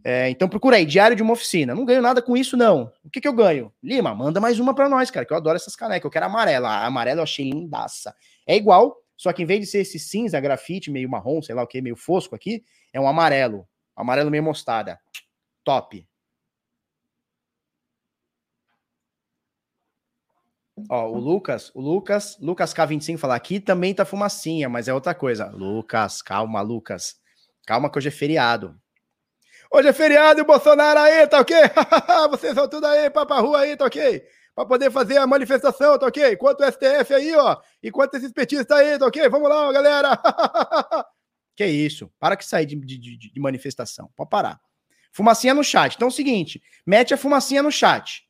Speaker 1: É, então procura aí, diário de uma oficina. Não ganho nada com isso, não. O que, que eu ganho? Lima, manda mais uma para nós, cara, que eu adoro essas canecas. Eu quero amarela. A amarela eu achei lindaça. É igual, só que em vez de ser esse cinza, grafite, meio marrom, sei lá o que, meio fosco aqui, é um amarelo. Amarelo meio mostarda. Top. Ó, o Lucas, o Lucas, Lucas K25 fala aqui também tá fumacinha, mas é outra coisa. Lucas, calma, Lucas. Calma que hoje é feriado. Hoje é feriado e o Bolsonaro aí, tá ok? Vocês vão tudo aí pra rua aí, tá ok? Pra poder fazer a manifestação, tá ok? Quanto o STF aí, ó. E quanto esses petistas aí, tá ok? Vamos lá, galera. que isso? Para que sair de, de, de manifestação. Pode parar. Fumacinha no chat. Então é o seguinte, mete a fumacinha no chat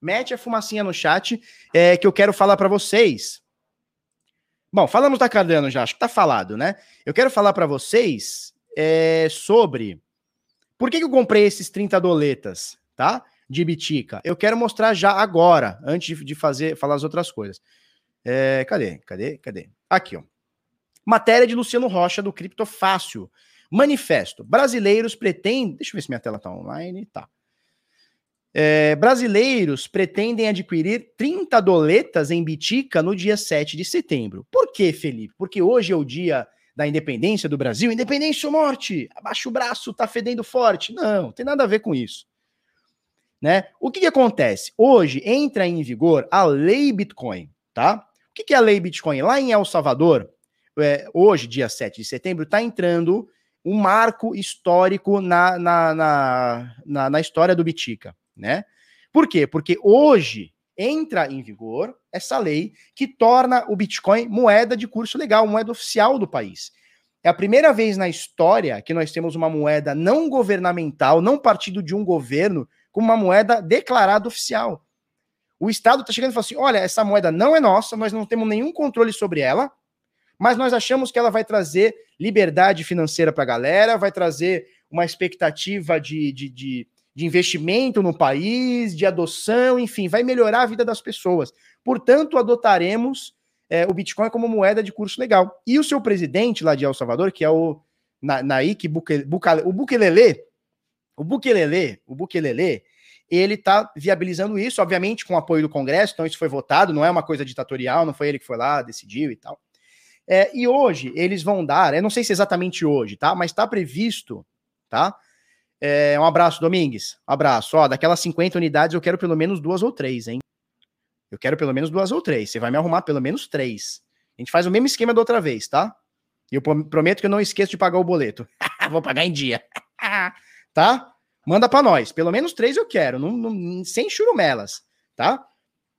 Speaker 1: mete a fumacinha no chat é, que eu quero falar para vocês. Bom, falamos da Cardano já, acho que tá falado, né? Eu quero falar para vocês é, sobre por que, que, eu comprei esses 30 doletas, tá? De Bitica. Eu quero mostrar já agora, antes de fazer falar as outras coisas. É, cadê? Cadê? Cadê? Aqui, ó. Matéria de Luciano Rocha do Cripto Fácil. Manifesto. Brasileiros pretendem. Deixa eu ver se minha tela tá online. Tá. É, brasileiros pretendem adquirir 30 doletas em Bitica no dia 7 de setembro. Por quê, Felipe? Porque hoje é o dia da independência do Brasil. Independência ou morte? Abaixa o braço, tá fedendo forte. Não, tem nada a ver com isso. Né? O que, que acontece? Hoje entra em vigor a lei Bitcoin, tá? O que, que é a lei Bitcoin? Lá em El Salvador, é, hoje, dia 7 de setembro, está entrando um marco histórico na, na, na, na, na história do Bitica né? Por quê? Porque hoje entra em vigor essa lei que torna o Bitcoin moeda de curso legal, moeda oficial do país. É a primeira vez na história que nós temos uma moeda não governamental, não partido de um governo, como uma moeda declarada oficial. O Estado está chegando e falando assim: olha, essa moeda não é nossa, nós não temos nenhum controle sobre ela, mas nós achamos que ela vai trazer liberdade financeira para a galera, vai trazer uma expectativa de, de, de de investimento no país, de adoção, enfim, vai melhorar a vida das pessoas. Portanto, adotaremos é, o Bitcoin como moeda de curso legal. E o seu presidente lá de El Salvador, que é o Naik Bukele, o Bukelele, o Bukelele, o Bukelele, ele está viabilizando isso, obviamente, com o apoio do Congresso, então isso foi votado, não é uma coisa ditatorial, não foi ele que foi lá, decidiu e tal. É, e hoje eles vão dar, eu não sei se é exatamente hoje, tá? Mas está previsto, tá? É, um abraço, Domingues. Um abraço. Ó, daquelas 50 unidades, eu quero pelo menos duas ou três, hein? Eu quero pelo menos duas ou três. Você vai me arrumar pelo menos três. A gente faz o mesmo esquema da outra vez, tá? E eu prometo que eu não esqueço de pagar o boleto. Vou pagar em dia. tá? Manda para nós. Pelo menos três eu quero. Não, não, sem churumelas, tá?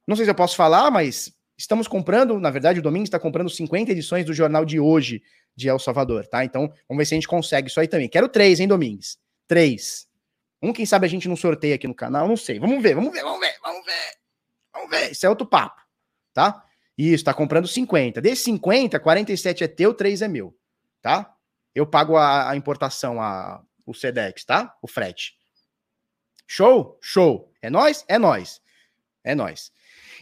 Speaker 1: Não sei se eu posso falar, mas estamos comprando, na verdade, o Domingos está comprando 50 edições do jornal de hoje de El Salvador, tá? Então, vamos ver se a gente consegue isso aí também. Quero três, hein, Domingos? Três. Um, quem sabe a gente não sorteia aqui no canal, não sei. Vamos ver, vamos ver, vamos ver, vamos ver. Vamos ver. Isso é outro papo, tá? Isso, tá comprando 50. Desses 50, 47 é teu, 3 é meu, tá? Eu pago a, a importação, a, o SEDEX, tá? O frete. Show? Show. É nós? É nós. É nós.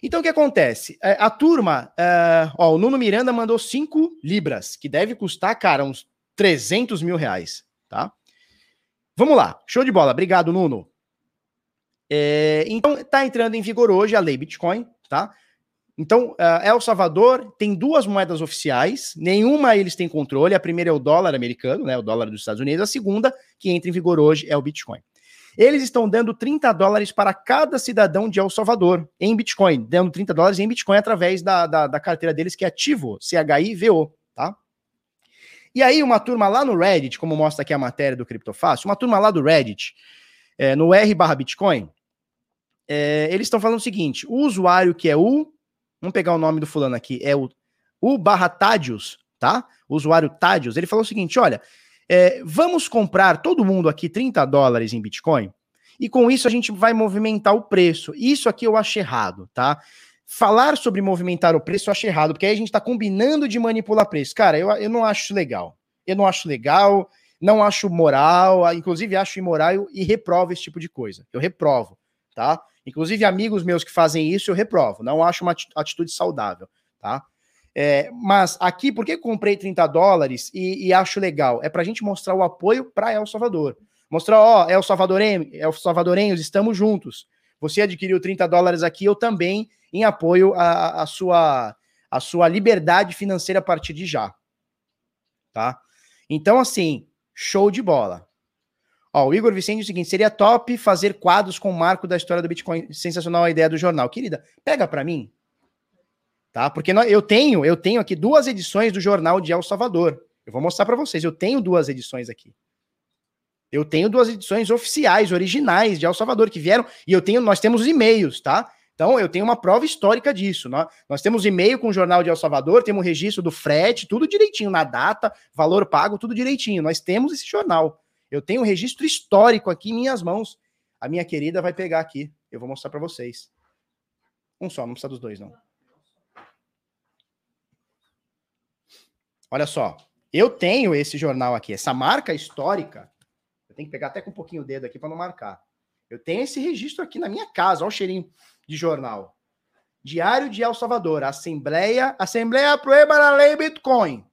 Speaker 1: Então, o que acontece? É, a turma, uh, ó, o Nuno Miranda mandou 5 libras, que deve custar, cara, uns 300 mil reais, tá? Vamos lá, show de bola. Obrigado, Nuno. É, então, está entrando em vigor hoje a lei Bitcoin, tá? Então, uh, El Salvador tem duas moedas oficiais, nenhuma eles têm controle. A primeira é o dólar americano, né, o dólar dos Estados Unidos. A segunda, que entra em vigor hoje, é o Bitcoin. Eles estão dando 30 dólares para cada cidadão de El Salvador em Bitcoin, dando 30 dólares em Bitcoin através da, da, da carteira deles, que é Ativo, C-H-I-V-O, tá? E aí, uma turma lá no Reddit, como mostra aqui a matéria do Criptofácil, uma turma lá do Reddit, é, no R barra Bitcoin, é, eles estão falando o seguinte: o usuário que é o. Vamos pegar o nome do fulano aqui, é o, o barra Tadius, tá? O usuário Tadius, ele falou o seguinte: olha, é, vamos comprar todo mundo aqui 30 dólares em Bitcoin, e com isso a gente vai movimentar o preço. Isso aqui eu acho errado, tá? Falar sobre movimentar o preço eu acho errado, porque aí a gente tá combinando de manipular preço. Cara, eu, eu não acho legal. Eu não acho legal, não acho moral, inclusive acho imoral e reprovo esse tipo de coisa. Eu reprovo, tá? Inclusive, amigos meus que fazem isso, eu reprovo. Não acho uma atitude saudável, tá? É, mas aqui, por que comprei 30 dólares e, e acho legal? É para a gente mostrar o apoio para El Salvador. Mostrar, ó, El, Salvadorenho, El Salvadorenhos, estamos juntos. Você adquiriu 30 dólares aqui, eu também, em apoio à, à, sua, à sua liberdade financeira a partir de já. Tá? Então, assim, show de bola. Ó, o Igor Vicente diz o seguinte: seria top fazer quadros com o marco da história do Bitcoin. Sensacional a ideia do jornal. Querida, pega para mim. Tá? Porque eu tenho, eu tenho aqui duas edições do jornal de El Salvador. Eu vou mostrar para vocês. Eu tenho duas edições aqui. Eu tenho duas edições oficiais, originais de El Salvador que vieram e eu tenho, nós temos e-mails, tá? Então eu tenho uma prova histórica disso. Nós, nós temos e-mail com o jornal de El Salvador, temos registro do frete, tudo direitinho na data, valor pago, tudo direitinho. Nós temos esse jornal. Eu tenho um registro histórico aqui em minhas mãos. A minha querida vai pegar aqui. Eu vou mostrar para vocês. Um só, não precisa dos dois, não. Olha só. Eu tenho esse jornal aqui, essa marca histórica. Eu tenho que pegar até com um pouquinho o dedo aqui para não marcar. Eu tenho esse registro aqui na minha casa. Olha o cheirinho de jornal. Diário de El Salvador. Assembleia. Assembleia aprova a lei Bitcoin.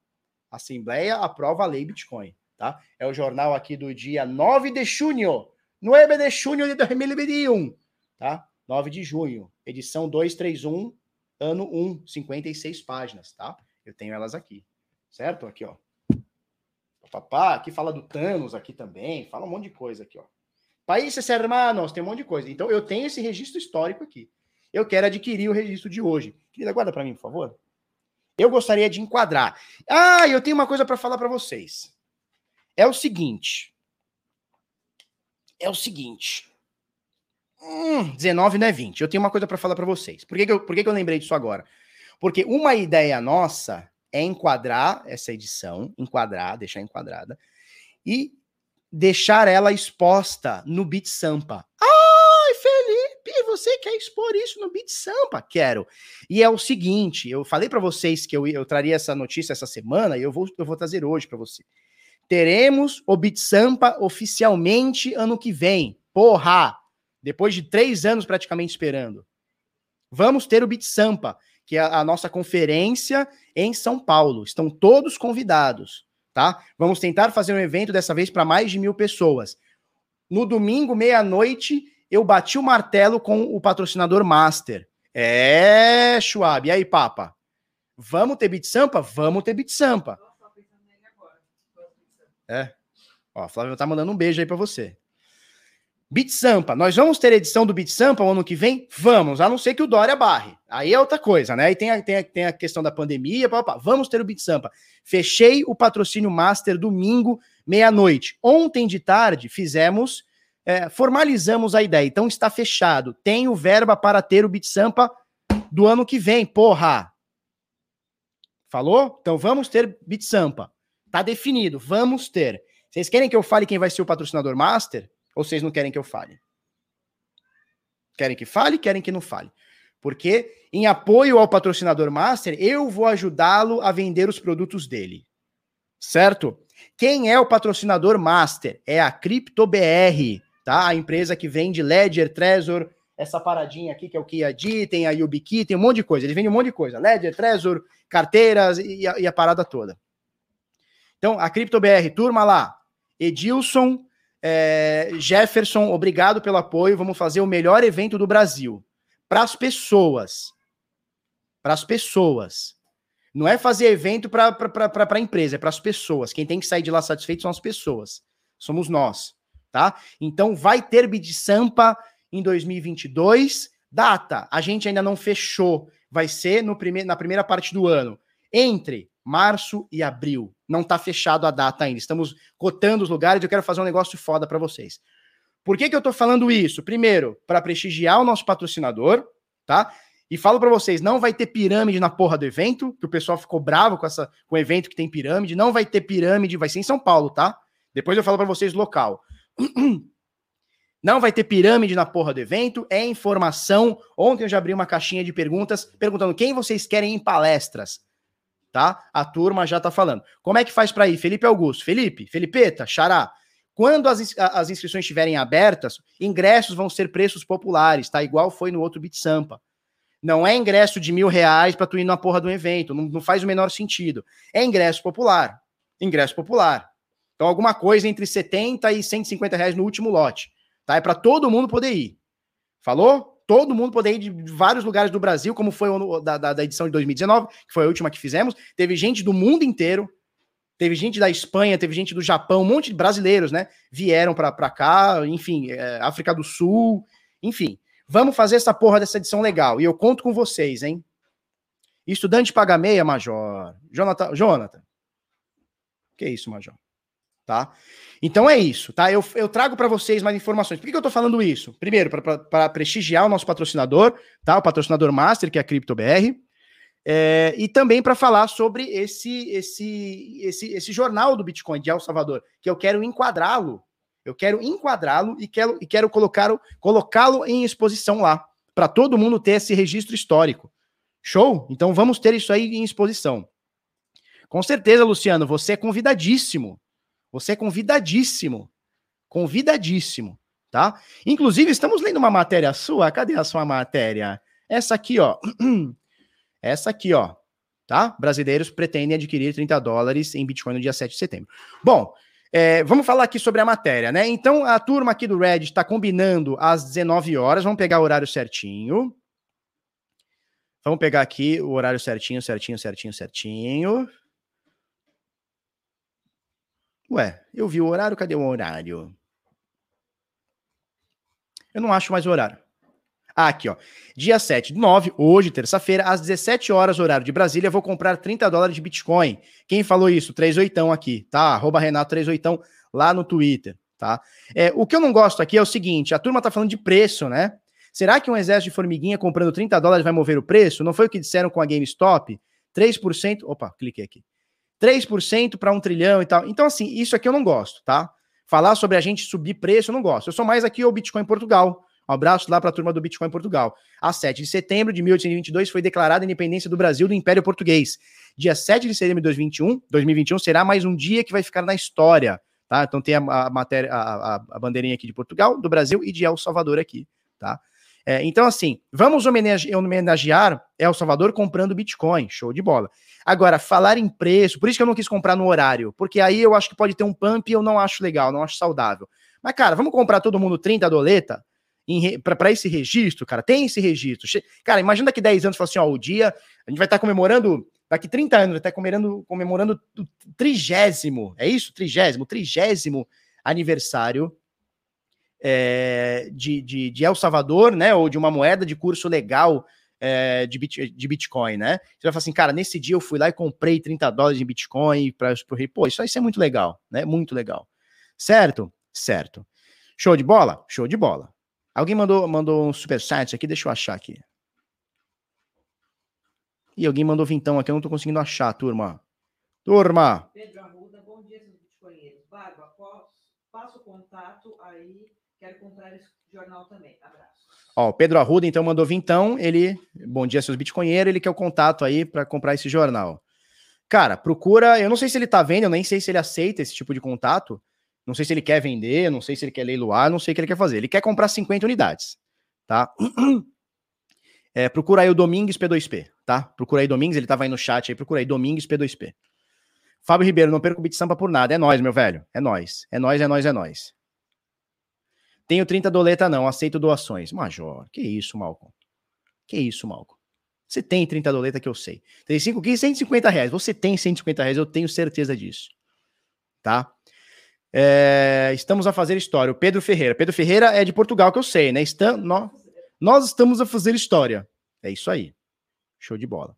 Speaker 1: Assembleia aprova a lei Bitcoin tá? É o jornal aqui do dia 9 de junho, 9 de junho de 2021, tá? 9 de junho, edição 231, ano 1, 56 páginas, tá? Eu tenho elas aqui, certo? Aqui, ó. Papá, aqui fala do Thanos aqui também, fala um monte de coisa aqui, ó. Países hermanos, tem um monte de coisa. Então eu tenho esse registro histórico aqui. Eu quero adquirir o registro de hoje. Querida, guarda para mim, por favor. Eu gostaria de enquadrar. Ah, eu tenho uma coisa para falar para vocês é o seguinte. É o seguinte. Hum, 19 não é 20. Eu tenho uma coisa para falar para vocês. Por, que, que, eu, por que, que eu lembrei disso agora? Porque uma ideia nossa é enquadrar essa edição, enquadrar, deixar enquadrada, e deixar ela exposta no Beat Sampa. Ai, Felipe, você quer expor isso no Beat Sampa? Quero. E é o seguinte, eu falei para vocês que eu, eu traria essa notícia essa semana e eu vou, eu vou trazer hoje para você. Teremos o Beat Sampa oficialmente ano que vem. Porra! Depois de três anos praticamente esperando. Vamos ter o Beat Sampa, que é a nossa conferência em São Paulo. Estão todos convidados, tá? Vamos tentar fazer um evento dessa vez para mais de mil pessoas. No domingo, meia-noite, eu bati o martelo com o patrocinador Master. É, Schwab. E aí, Papa? Vamos ter Beat Sampa? Vamos ter Beat Sampa. É. Ó, Flávio tá mandando um beijo aí para você. Beat Sampa, nós vamos ter edição do Beat Sampa o ano que vem? Vamos, a não ser que o Dória barre. Aí é outra coisa, né? Aí tem a, tem a, tem a questão da pandemia, pá, pá. vamos ter o Beat Sampa. Fechei o patrocínio Master domingo, meia-noite. Ontem de tarde fizemos, é, formalizamos a ideia. Então está fechado. Tenho verba para ter o Beat Sampa do ano que vem, porra! Falou? Então vamos ter Beat Sampa. Tá definido, vamos ter. Vocês querem que eu fale quem vai ser o patrocinador master? Ou vocês não querem que eu fale? Querem que fale, querem que não fale. Porque em apoio ao patrocinador master, eu vou ajudá-lo a vender os produtos dele. Certo? Quem é o patrocinador master? É a CryptoBR, tá? A empresa que vende Ledger, Trezor, essa paradinha aqui que é o KIAD, tem a YubiKey, tem um monte de coisa. Ele vende um monte de coisa. Ledger, Trezor, carteiras e a, e a parada toda. Então, a CryptoBR, turma lá, Edilson, É, Jefferson, obrigado pelo apoio. Vamos fazer o melhor evento do Brasil. Para as pessoas. Para as pessoas. Não é fazer evento para a empresa, é para as pessoas. Quem tem que sair de lá satisfeito são as pessoas. Somos nós, tá? Então vai ter Bid Sampa em 2022. Data, a gente ainda não fechou. Vai ser no prime na primeira parte do ano. Entre março e abril. Não está fechado a data ainda. Estamos cotando os lugares e eu quero fazer um negócio foda para vocês. Por que, que eu estou falando isso? Primeiro, para prestigiar o nosso patrocinador, tá? E falo para vocês, não vai ter pirâmide na porra do evento, que o pessoal ficou bravo com essa com o evento que tem pirâmide, não vai ter pirâmide, vai ser em São Paulo, tá? Depois eu falo para vocês local. Não vai ter pirâmide na porra do evento, é informação. Ontem eu já abri uma caixinha de perguntas perguntando quem vocês querem em palestras tá? A turma já tá falando. Como é que faz para ir? Felipe Augusto. Felipe, Felipeta, Xará. Quando as, as inscrições estiverem abertas, ingressos vão ser preços populares, tá? Igual foi no outro Bit Sampa. Não é ingresso de mil reais para tu ir na porra do evento. Não, não faz o menor sentido. É ingresso popular. Ingresso popular. Então, alguma coisa entre 70 e 150 reais no último lote. Tá? É para todo mundo poder ir. Falou? Todo mundo poder ir de vários lugares do Brasil, como foi o da, da, da, edição de 2019, que foi a última que fizemos. Teve gente do mundo inteiro, teve gente da Espanha, teve gente do Japão, um monte de brasileiros, né? Vieram para cá, enfim, é, África do Sul, enfim. Vamos fazer essa porra dessa edição legal. E eu conto com vocês, hein? Estudante paga meia, Major. Jonathan. Jonathan. Que isso, Major? Tá? Então é isso, tá? Eu, eu trago para vocês mais informações. Por que, que eu tô falando isso? Primeiro, para prestigiar o nosso patrocinador, tá? O patrocinador master, que é a CryptoBR. É, e também para falar sobre esse, esse, esse, esse jornal do Bitcoin de El Salvador, que eu quero enquadrá-lo. Eu quero enquadrá-lo e quero, e quero colocá-lo colocá em exposição lá, para todo mundo ter esse registro histórico. Show? Então vamos ter isso aí em exposição. Com certeza, Luciano, você é convidadíssimo você é convidadíssimo. Convidadíssimo, tá? Inclusive, estamos lendo uma matéria sua. Cadê a sua matéria? Essa aqui, ó. Essa aqui, ó. Tá? Brasileiros pretendem adquirir 30 dólares em Bitcoin no dia 7 de setembro. Bom, é, vamos falar aqui sobre a matéria, né? Então, a turma aqui do Reddit está combinando às 19 horas. Vamos pegar o horário certinho. Vamos pegar aqui o horário certinho, certinho, certinho, certinho. Ué, eu vi o horário, cadê o horário? Eu não acho mais o horário. Ah, aqui, ó. Dia 7 de 9, hoje, terça-feira, às 17 horas, horário de Brasília, vou comprar 30 dólares de Bitcoin. Quem falou isso? 38 aqui, tá? Arroba Renato 38 lá no Twitter, tá? É, o que eu não gosto aqui é o seguinte: a turma tá falando de preço, né? Será que um exército de formiguinha comprando 30 dólares vai mover o preço? Não foi o que disseram com a GameStop? 3%. Opa, cliquei aqui. 3% para um trilhão e tal. Então, assim, isso aqui eu não gosto, tá? Falar sobre a gente subir preço, eu não gosto. Eu sou mais aqui o Bitcoin Portugal. Um abraço lá para a turma do Bitcoin Portugal. A 7 de setembro de 1822 foi declarada a independência do Brasil do Império Português. Dia 7 de setembro de 2021, 2021 será mais um dia que vai ficar na história, tá? Então tem a, a matéria, a, a, a bandeirinha aqui de Portugal, do Brasil e de El Salvador aqui, tá? É, então, assim, vamos homenagear El Salvador comprando Bitcoin. Show de bola. Agora, falar em preço, por isso que eu não quis comprar no horário, porque aí eu acho que pode ter um pump e eu não acho legal, não acho saudável. Mas, cara, vamos comprar todo mundo 30 doleta para esse registro, cara? Tem esse registro. Cara, imagina daqui 10 anos, assim, ó, o dia, a gente vai estar tá comemorando, daqui 30 anos, vai estar tá comemorando, comemorando o trigésimo, é isso? Trigésimo, trigésimo aniversário é, de, de, de El Salvador, né, ou de uma moeda de curso legal é, de, bit, de Bitcoin, né? Você vai falar assim, cara, nesse dia eu fui lá e comprei 30 dólares em Bitcoin para. Pô, isso aí é muito legal, né? Muito legal. Certo? Certo. Show de bola? Show de bola. Alguém mandou, mandou um super site aqui, deixa eu achar aqui. E alguém mandou vintão aqui, eu não tô conseguindo achar, turma. Turma! Pedro Arruda, bom dia, seus bitcoinheiros. Barba, passo o contato aí, quero comprar esse jornal também. Abraço. Ó, o Pedro Arruda, então, mandou vintão. Ele, bom dia, seus bitcoinheiros. Ele quer o contato aí para comprar esse jornal. Cara, procura. Eu não sei se ele tá vendo, eu nem sei se ele aceita esse tipo de contato. Não sei se ele quer vender, não sei se ele quer leiloar, não sei o que ele quer fazer. Ele quer comprar 50 unidades, tá? É, procura aí o Domingues P2P, tá? Procura aí Domingues, ele tava aí no chat aí, procura aí Domingues P2P. Fábio Ribeiro, não perco o Bit Sampa por nada. É nós, meu velho. É nós. É nós, é nós, é nós. Tenho 30 doleta não, aceito doações. Major, que isso, Malcolm? Que isso, Malcolm? Você tem 30 doleta que eu sei. 35 quilos, 150 reais. Você tem 150 reais, eu tenho certeza disso. Tá? É, estamos a fazer história. O Pedro Ferreira. Pedro Ferreira é de Portugal, que eu sei, né? Está, nós, nós estamos a fazer história. É isso aí. Show de bola.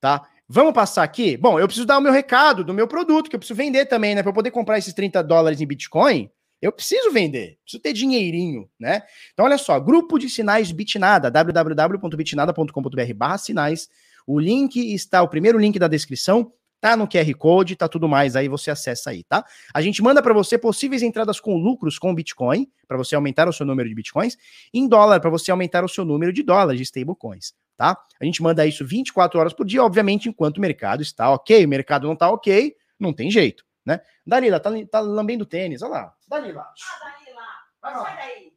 Speaker 1: Tá? Vamos passar aqui? Bom, eu preciso dar o meu recado do meu produto, que eu preciso vender também, né? Para eu poder comprar esses 30 dólares em Bitcoin, eu preciso vender, preciso ter dinheirinho, né? Então, olha só, grupo de sinais Bitnada, www.bitnada.com.br barra sinais. O link está, o primeiro link da descrição, tá no QR Code, tá tudo mais aí, você acessa aí, tá? A gente manda para você possíveis entradas com lucros com Bitcoin, para você aumentar o seu número de Bitcoins, em dólar, para você aumentar o seu número de dólares de stablecoins, tá? A gente manda isso 24 horas por dia, obviamente, enquanto o mercado está ok. O mercado não tá ok, não tem jeito né? Dalila, tá, tá lambendo tênis, olha lá. Dalila. Ah, Dalila, vai sai daí.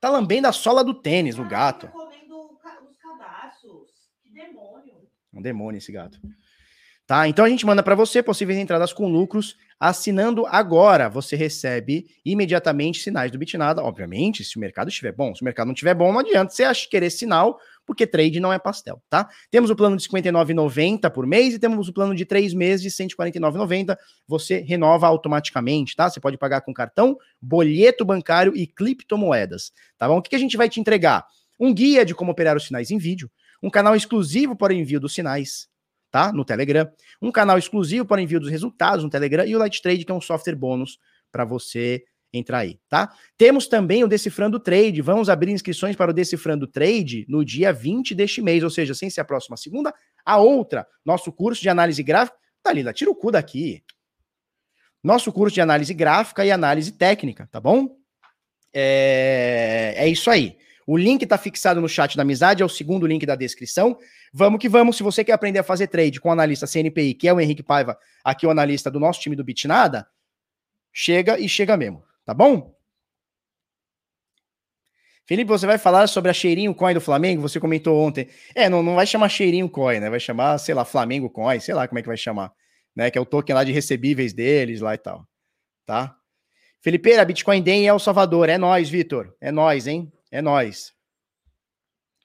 Speaker 1: Tá lambendo a sola do tênis, o gato. comendo os cadastros. Que demônio. Um demônio esse gato. Tá? Então a gente manda para você possíveis entradas com lucros. Assinando agora, você recebe imediatamente sinais do Bitnada. Obviamente, se o mercado estiver bom. Se o mercado não estiver bom, não adianta você querer sinal, porque trade não é pastel, tá? Temos o plano de R$ 59,90 por mês e temos o plano de três meses de R$ 149,90. Você renova automaticamente, tá? Você pode pagar com cartão, boleto bancário e criptomoedas, tá bom? O que, que a gente vai te entregar? Um guia de como operar os sinais em vídeo, um canal exclusivo para o envio dos sinais, tá? No Telegram, um canal exclusivo para envio dos resultados no Telegram e o Light Trade, que é um software bônus para você entrar aí, tá? Temos também o Decifrando Trade. Vamos abrir inscrições para o Decifrando Trade no dia 20 deste mês, ou seja, sem ser a próxima segunda, a outra, nosso curso de análise gráfica. Dalila, tira o cu daqui. Nosso curso de análise gráfica e análise técnica, tá bom? É, é isso aí. O link está fixado no chat da amizade, é o segundo link da descrição. Vamos que vamos. Se você quer aprender a fazer trade com o analista CNPI, que é o Henrique Paiva, aqui o analista do nosso time do Bitnada, chega e chega mesmo. Tá bom? Felipe, você vai falar sobre a cheirinho coin do Flamengo? Você comentou ontem. É, não, não vai chamar cheirinho coin, né? Vai chamar, sei lá, Flamengo coin, sei lá como é que vai chamar, né? Que é o token lá de recebíveis deles lá e tal, tá? Felipe, a Bitcoin Day é o Salvador. É nós, Vitor. É nós, hein? É nós.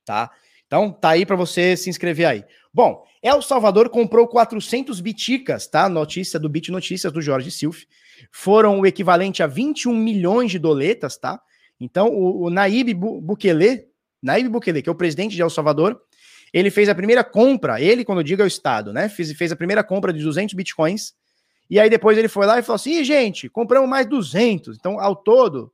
Speaker 1: Tá? Então, tá aí para você se inscrever aí. Bom, El Salvador comprou 400 biticas, tá? Notícia do Bit Notícias do Jorge Silf foram o equivalente a 21 milhões de doletas, tá? Então, o, o Naib Bukele, Naib Bukele, que é o presidente de El Salvador, ele fez a primeira compra, ele, quando eu digo é o Estado, né? Fez, fez a primeira compra de 200 bitcoins, e aí depois ele foi lá e falou assim: gente, compramos mais 200. Então, ao todo,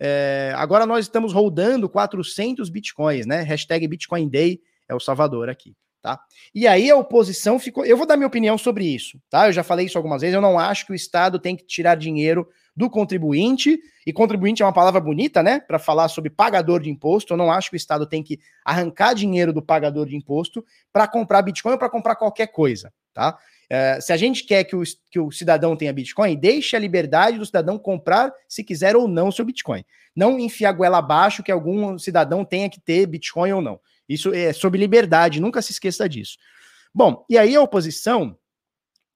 Speaker 1: é, agora nós estamos rodando 400 bitcoins, né? Hashtag Bitcoin Day é o Salvador aqui tá? E aí a oposição ficou. Eu vou dar minha opinião sobre isso, tá? Eu já falei isso algumas vezes. Eu não acho que o Estado tem que tirar dinheiro do contribuinte, e contribuinte é uma palavra bonita, né? Para falar sobre pagador de imposto. Eu não acho que o Estado tem que arrancar dinheiro do pagador de imposto para comprar Bitcoin ou para comprar qualquer coisa, tá? É, se a gente quer que o, que o cidadão tenha Bitcoin, deixe a liberdade do cidadão comprar, se quiser ou não, seu Bitcoin. Não enfiar goela abaixo que algum cidadão tenha que ter Bitcoin ou não. Isso é sobre liberdade, nunca se esqueça disso. Bom, e aí a oposição,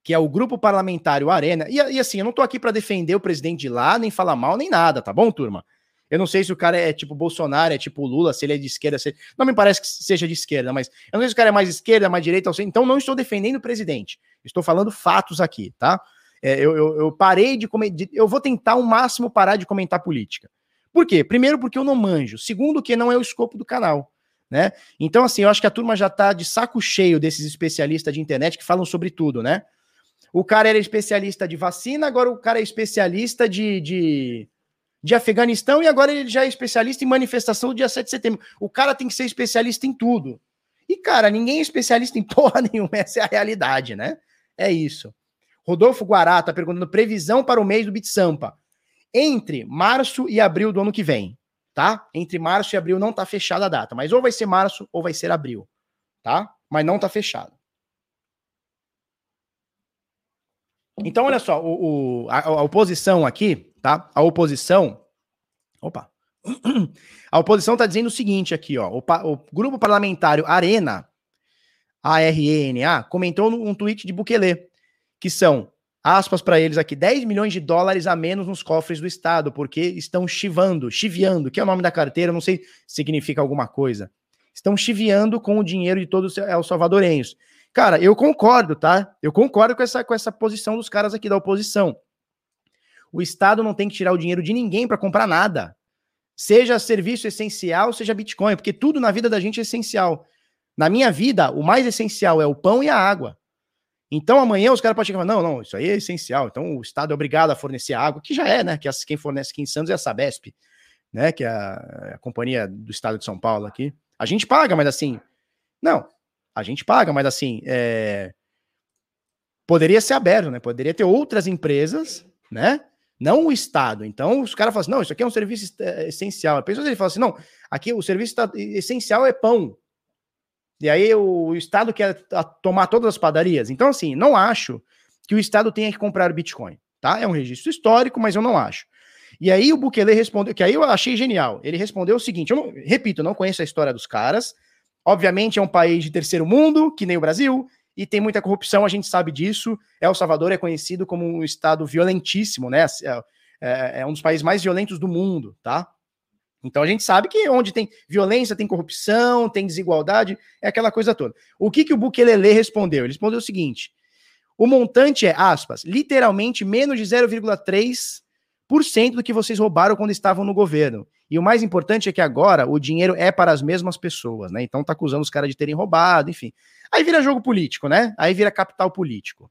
Speaker 1: que é o grupo parlamentário Arena, e, e assim, eu não tô aqui para defender o presidente de lá, nem falar mal, nem nada, tá bom, turma? Eu não sei se o cara é tipo Bolsonaro, é tipo Lula, se ele é de esquerda, se... não me parece que seja de esquerda, mas eu não sei se o cara é mais esquerda, mais direita, então não estou defendendo o presidente. Estou falando fatos aqui, tá? É, eu, eu, eu, parei de comentar, eu vou tentar o máximo parar de comentar política. Por quê? Primeiro, porque eu não manjo. Segundo, que não é o escopo do canal né? Então, assim, eu acho que a turma já tá de saco cheio desses especialistas de internet que falam sobre tudo, né? O cara era especialista de vacina, agora o cara é especialista de, de, de Afeganistão e agora ele já é especialista em manifestação do dia 7 de setembro. O cara tem que ser especialista em tudo. E, cara, ninguém é especialista em porra nenhuma, essa é a realidade, né? É isso. Rodolfo Guará tá perguntando previsão para o mês do Bit Sampa. Entre março e abril do ano que vem tá? Entre março e abril não tá fechada a data, mas ou vai ser março ou vai ser abril, tá? Mas não tá fechado. Então, olha só, o, o a, a, oposição aqui, tá? A oposição. Opa! A oposição tá dizendo o seguinte aqui, ó. O, o grupo parlamentar Arena, A-R-E-N-A, comentou um tweet de Bukele, que são aspas para eles aqui, 10 milhões de dólares a menos nos cofres do Estado, porque estão chivando, chiviando, que é o nome da carteira, não sei se significa alguma coisa. Estão chiviando com o dinheiro de todos os salvadorenhos. Cara, eu concordo, tá? Eu concordo com essa, com essa posição dos caras aqui da oposição. O Estado não tem que tirar o dinheiro de ninguém para comprar nada. Seja serviço essencial, seja Bitcoin, porque tudo na vida da gente é essencial. Na minha vida, o mais essencial é o pão e a água. Então amanhã os caras podem chegar e falar: não, não, isso aí é essencial. Então o Estado é obrigado a fornecer água, que já é, né? Que quem fornece aqui em Santos é a Sabesp, né? Que é a, a companhia do Estado de São Paulo aqui. A gente paga, mas assim. Não, a gente paga, mas assim. É, poderia ser aberto, né? Poderia ter outras empresas, né? Não o Estado. Então os caras falam assim: não, isso aqui é um serviço é, essencial. A pessoa ele fala assim: não, aqui o serviço essencial é pão. E aí o, Estado quer tomar todas as padarias. Então, assim, não acho que o Estado tenha que comprar Bitcoin, tá? É um registro histórico, mas eu não acho. E aí o Bukele respondeu, que aí eu achei genial. Ele respondeu o seguinte: eu não, repito, eu não conheço a história dos caras. Obviamente é um país de terceiro mundo, que nem o Brasil, e tem muita corrupção, a gente sabe disso. El Salvador é conhecido como um estado violentíssimo, né? É, é, é um dos países mais violentos do mundo, tá? Então a gente sabe que onde tem violência, tem corrupção, tem desigualdade, é aquela coisa toda. O que, que o Bukelele respondeu? Ele respondeu o seguinte: o montante é, aspas, literalmente menos de 0,3% do que vocês roubaram quando estavam no governo. E o mais importante é que agora o dinheiro é para as mesmas pessoas, né? Então tá acusando os caras de terem roubado, enfim. Aí vira jogo político, né? Aí vira capital político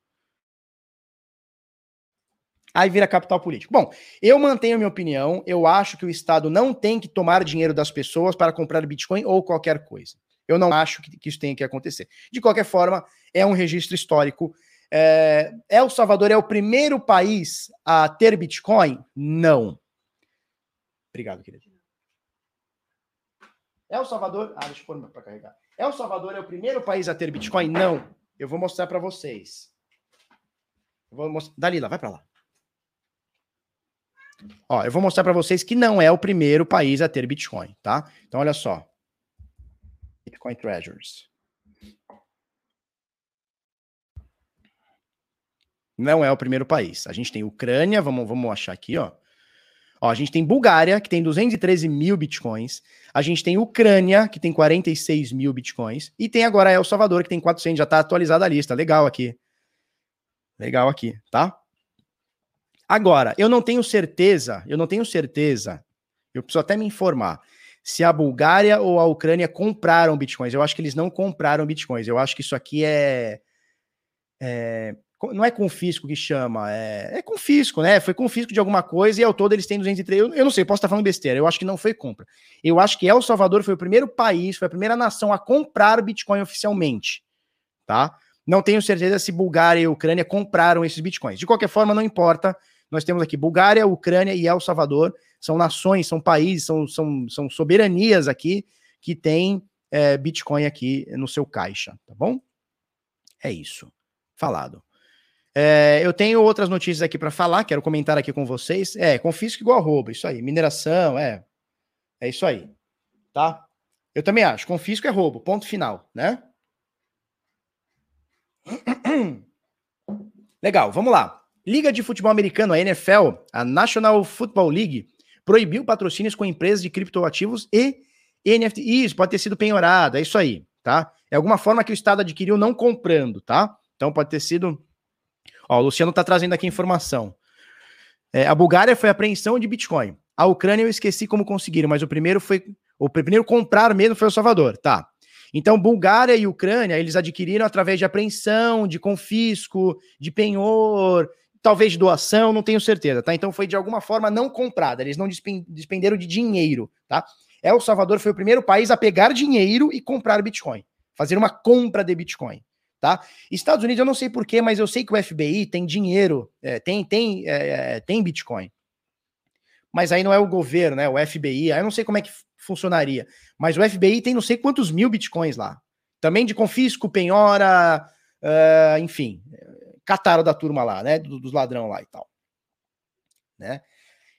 Speaker 1: aí vira capital político. Bom, eu mantenho minha opinião, eu acho que o Estado não tem que tomar dinheiro das pessoas para comprar Bitcoin ou qualquer coisa. Eu não acho que, que isso tenha que acontecer. De qualquer forma, é um registro histórico. É, El Salvador é o primeiro país a ter Bitcoin? Não. Obrigado, querido. El Salvador. Ah, deixa eu pôr para carregar. El Salvador é o primeiro país a ter Bitcoin? Não. Eu vou mostrar para vocês. Vou mostrar... Dalila, vai para lá. Ó, eu vou mostrar para vocês que não é o primeiro país a ter Bitcoin, tá? Então, olha só. Bitcoin Treasures. Não é o primeiro país. A gente tem Ucrânia, vamos, vamos achar aqui, ó. Ó, a gente tem Bulgária, que tem 213 mil bitcoins. A gente tem Ucrânia, que tem 46 mil bitcoins. E tem agora El Salvador, que tem 400. Já tá atualizada a lista. Legal aqui. Legal aqui, tá? Agora, eu não tenho certeza, eu não tenho certeza, eu preciso até me informar, se a Bulgária ou a Ucrânia compraram bitcoins. Eu acho que eles não compraram bitcoins. Eu acho que isso aqui é. é não é confisco que chama, é, é, confisco, né? Foi confisco de alguma coisa e ao todo eles têm 203. Eu, eu não sei, posso estar falando besteira. Eu acho que não foi compra. Eu acho que El Salvador foi o primeiro país, foi a primeira nação a comprar Bitcoin oficialmente, tá? Não tenho certeza se Bulgária e Ucrânia compraram esses bitcoins. De qualquer forma, não importa. Nós temos aqui Bulgária, Ucrânia e El Salvador. São nações, são países, são, são, são soberanias aqui que têm é, Bitcoin aqui no seu caixa, tá bom? É isso. Falado. É, eu tenho outras notícias aqui para falar, quero comentar aqui com vocês. É, confisco igual roubo, isso aí. Mineração, é. É isso aí. Tá? Eu também acho. Confisco é roubo, ponto final, né? Legal, vamos lá. Liga de Futebol Americano, a NFL, a National Football League, proibiu patrocínios com empresas de criptoativos e NFT. Isso, pode ter sido penhorado, é isso aí, tá? É alguma forma que o Estado adquiriu não comprando, tá? Então pode ter sido. Ó, o Luciano tá trazendo aqui informação. É, a Bulgária foi apreensão de Bitcoin. A Ucrânia eu esqueci como conseguiram, mas o primeiro foi. O primeiro comprar mesmo foi o Salvador, tá? Então, Bulgária e Ucrânia, eles adquiriram através de apreensão, de confisco, de penhor, talvez doação, não tenho certeza, tá? Então foi de alguma forma não comprada, eles não despenderam de dinheiro, tá? El Salvador foi o primeiro país a pegar dinheiro e comprar Bitcoin, fazer uma compra de Bitcoin, tá? Estados Unidos eu não sei porquê, mas eu sei que o FBI tem dinheiro, é, tem tem é, é tem Bitcoin, mas aí não é o governo, né? O FBI, aí eu não sei como é que funcionaria, mas o FBI tem não sei quantos mil Bitcoins lá, também de confisco, penhora, uh, enfim, cataram da turma lá, né? Dos, dos ladrão lá e tal. Né?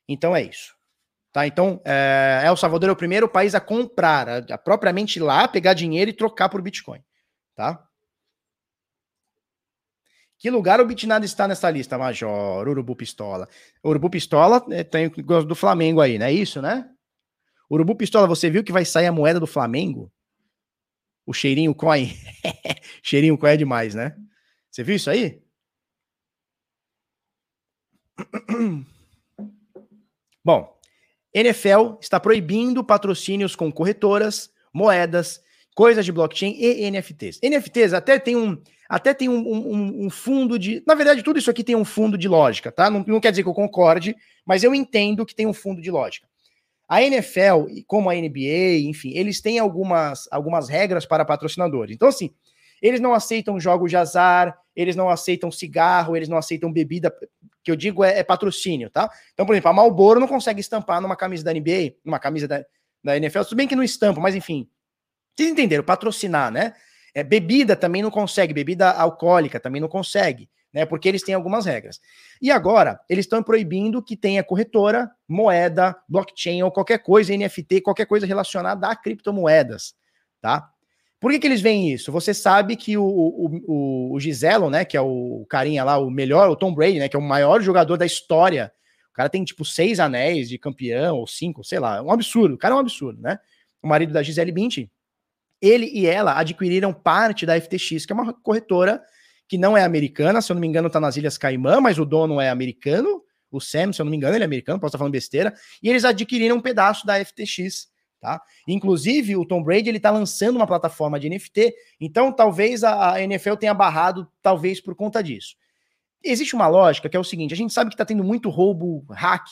Speaker 1: Então é isso. Tá? Então, é, El Salvador é o primeiro país a comprar, a, a propriamente lá, pegar dinheiro e trocar por Bitcoin. Tá? Que lugar o Bitnada está nessa lista, Major? Urubu Pistola. Urubu Pistola é, tem do Flamengo aí, não é isso, né? Urubu Pistola, você viu que vai sair a moeda do Flamengo? O cheirinho coin. cheirinho coin é demais, né? Você viu isso aí? Bom, NFL está proibindo patrocínios com corretoras, moedas, coisas de blockchain e NFTs. NFTs até tem um, até tem um, um, um, fundo de. Na verdade, tudo isso aqui tem um fundo de lógica, tá? Não, não quer dizer que eu concorde, mas eu entendo que tem um fundo de lógica. A NFL, como a NBA, enfim, eles têm algumas, algumas regras para patrocinadores. Então, assim, eles não aceitam jogos de azar, eles não aceitam cigarro, eles não aceitam bebida, que eu digo é, é patrocínio, tá? Então, por exemplo, a Marlboro não consegue estampar numa camisa da NBA, numa camisa da, da NFL, tudo bem que não estampa, mas enfim. Vocês entenderam? Patrocinar, né? É, bebida também não consegue, bebida alcoólica também não consegue né? Porque eles têm algumas regras. E agora, eles estão proibindo que tenha corretora, moeda, blockchain ou qualquer coisa, NFT, qualquer coisa relacionada a criptomoedas, tá? Por que, que eles veem isso? Você sabe que o, o, o Giselo, né, que é o carinha lá, o melhor, o Tom Brady, né, que é o maior jogador da história. O cara tem, tipo, seis anéis de campeão, ou cinco, sei lá. É um absurdo. O cara é um absurdo, né? O marido da Gisele Bündchen. Ele e ela adquiriram parte da FTX, que é uma corretora que não é americana, se eu não me engano, está nas Ilhas Caimã, mas o dono é americano. O Sam, se eu não me engano, ele é americano, posso estar falando besteira. E eles adquiriram um pedaço da FTX, tá? Inclusive, o Tom Brady, ele está lançando uma plataforma de NFT, então talvez a, NFL tenha barrado, talvez por conta disso. Existe uma lógica que é o seguinte: a gente sabe que está tendo muito roubo, hack,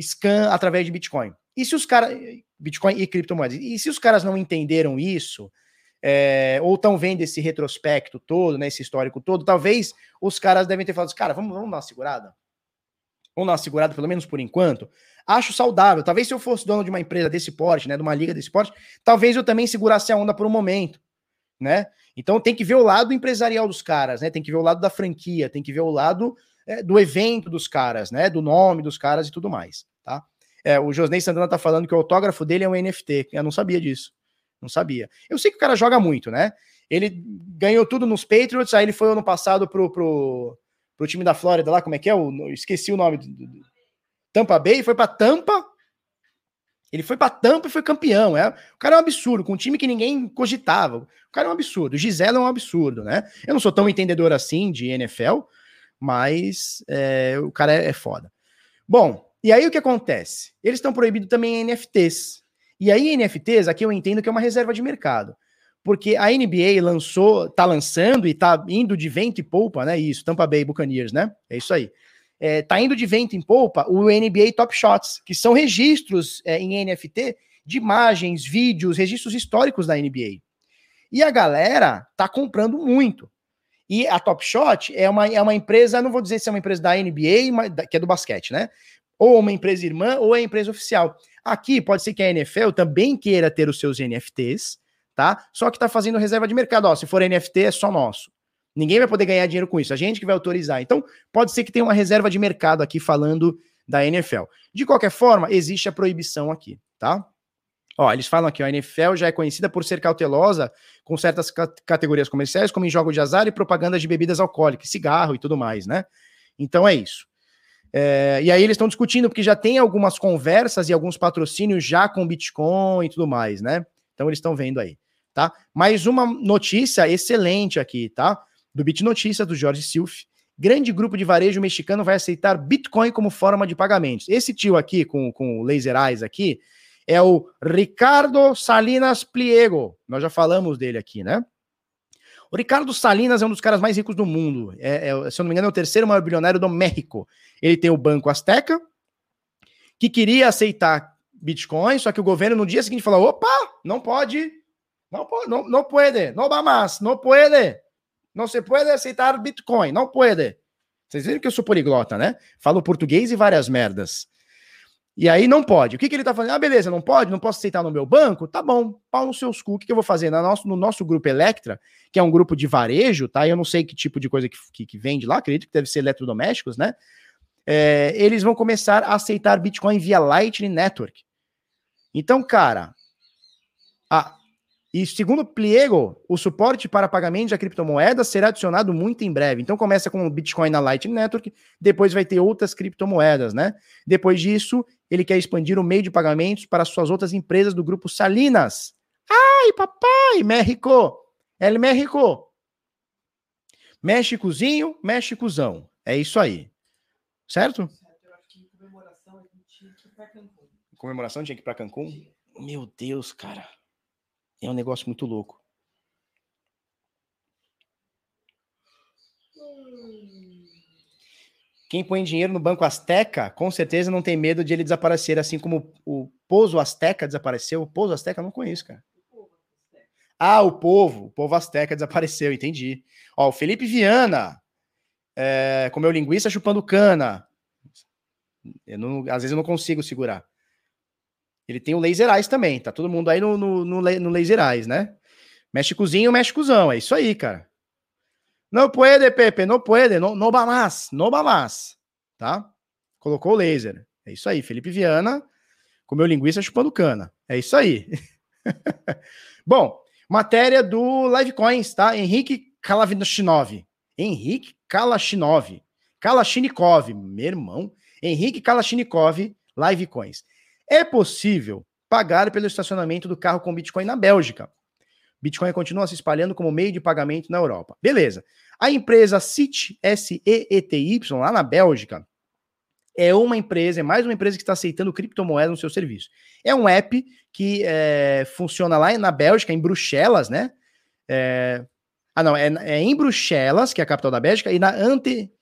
Speaker 1: scam através de Bitcoin. E se os caras. Bitcoin e criptomoedas. E se os caras não entenderam isso, é, ou estão vendo esse retrospecto todo, né, esse histórico todo, talvez os caras devem ter falado assim, cara, vamos, vamos dar uma segurada? Vamos dar uma segurada, pelo menos por enquanto? Acho saudável. Talvez se eu fosse dono de uma empresa desse porte, né, de uma liga desse porte, talvez eu também segurasse a onda por um momento, né? Então tem que ver o lado empresarial dos caras, né? Tem que ver o lado da franquia, tem que ver o lado é, do evento dos caras, né? Do nome dos caras e tudo mais? É, o Josnei Santana tá falando que o autógrafo dele é um NFT. Eu não sabia disso. Não sabia. Eu sei que o cara joga muito, né? Ele ganhou tudo nos Patriots, aí ele foi ano passado pro, pro, pro time da Flórida lá, como é que é? Eu esqueci o nome. Do, do, Tampa Bay, foi para Tampa. Ele foi para Tampa e foi campeão. É, o cara é um absurdo, com um time que ninguém cogitava. O cara é um absurdo. O Gisele é um absurdo, né? Eu não sou tão entendedor assim de NFL, mas é, o cara é, é foda. Bom, e aí o que acontece? Eles estão proibidos também NFTs. E aí, NFTs, aqui eu entendo que é uma reserva de mercado. Porque a NBA lançou, tá lançando e tá indo de vento e polpa, né? Isso, Tampa Bay Buccaneers, né? É isso aí. É, tá indo de vento em polpa o NBA Top Shots, que são registros é, em NFT de imagens, vídeos, registros históricos da NBA. E a galera tá comprando muito. E a Top Shot é uma, é uma empresa, não vou dizer se é uma empresa da NBA, que é do basquete, né? Ou uma empresa irmã, ou é empresa oficial. Aqui pode ser que a NFL também queira ter os seus NFTs, tá? Só que tá fazendo reserva de mercado. Ó, se for NFT, é só nosso. Ninguém vai poder ganhar dinheiro com isso. A gente que vai autorizar. Então, pode ser que tenha uma reserva de mercado aqui falando da NFL. De qualquer forma, existe a proibição aqui, tá? Ó, eles falam aqui, ó, a NFL já é conhecida por ser cautelosa com certas categorias comerciais, como em jogos de azar e propaganda de bebidas alcoólicas, cigarro e tudo mais, né? Então é isso. É, e aí eles estão discutindo, porque já tem algumas conversas e alguns patrocínios já com Bitcoin e tudo mais, né? Então eles estão vendo aí, tá? Mais uma notícia excelente aqui, tá? Do Bit Notícias, do Jorge Silf. Grande grupo de varejo mexicano vai aceitar Bitcoin como forma de pagamentos. Esse tio aqui, com, com o Laser Eyes aqui, é o Ricardo Salinas Pliego. Nós já falamos dele aqui, né? O Ricardo Salinas é um dos caras mais ricos do mundo. É, é, se eu não me engano, é o terceiro maior bilionário do México. Ele tem o Banco Azteca, que queria aceitar Bitcoin, só que o governo no dia seguinte falou: opa, não pode, não pode, não, não pode, não mais, não pode, não se pode aceitar Bitcoin, não pode. Vocês viram que eu sou poliglota, né? Falo português e várias merdas. E aí não pode. O que, que ele tá fazendo? Ah, beleza, não pode, não posso aceitar no meu banco? Tá bom, pau nos seus cu. O que, que eu vou fazer? No nosso, no nosso grupo Electra, que é um grupo de varejo, tá? Eu não sei que tipo de coisa que, que, que vende lá, acredito que deve ser eletrodomésticos, né? É, eles vão começar a aceitar Bitcoin via Lightning Network. Então, cara, a, E segundo Pliego, o suporte para pagamento de criptomoedas será adicionado muito em breve. Então começa com o Bitcoin na Lightning Network, depois vai ter outras criptomoedas, né? Depois disso, ele quer expandir o meio de pagamentos para suas outras empresas do grupo Salinas. Ai, papai, México! El México! Méxicozinho, Méxicozão. É isso aí. Certo? Comemoração tinha que ir para Cancún? Meu Deus, cara. É um negócio muito louco. Quem põe dinheiro no Banco Azteca, com certeza não tem medo de ele desaparecer, assim como o Pouso Azteca desapareceu. O Pouso Azteca eu não conheço, cara. Ah, o povo, o povo Azteca desapareceu, entendi. Ó, o Felipe Viana é, comeu linguiça chupando cana. Não, às vezes eu não consigo segurar. Ele tem o Laser Eyes também, tá todo mundo aí no, no, no, no Laser Eyes, né? Méxicozinho, Méxicozão, é isso aí, cara. Não pode, Pepe, não pode, va mais, não va mais, tá? Colocou o laser, é isso aí. Felipe Viana comeu linguiça chupando cana, é isso aí. Bom, matéria do Livecoins, tá? Henrique Kalashinov. Henrique Kalashnikov. Kalashnikov, meu irmão. Henrique Kalashnikov, Livecoins. É possível pagar pelo estacionamento do carro com Bitcoin na Bélgica. Bitcoin continua se espalhando como meio de pagamento na Europa. Beleza. A empresa CIT, S-E-E-T-Y, lá na Bélgica, é uma empresa, é mais uma empresa que está aceitando criptomoedas no seu serviço. É um app que é, funciona lá na Bélgica, em Bruxelas, né? É, ah, não, é, é, em Bruxelas, que é a capital da Bélgica, e na Ante,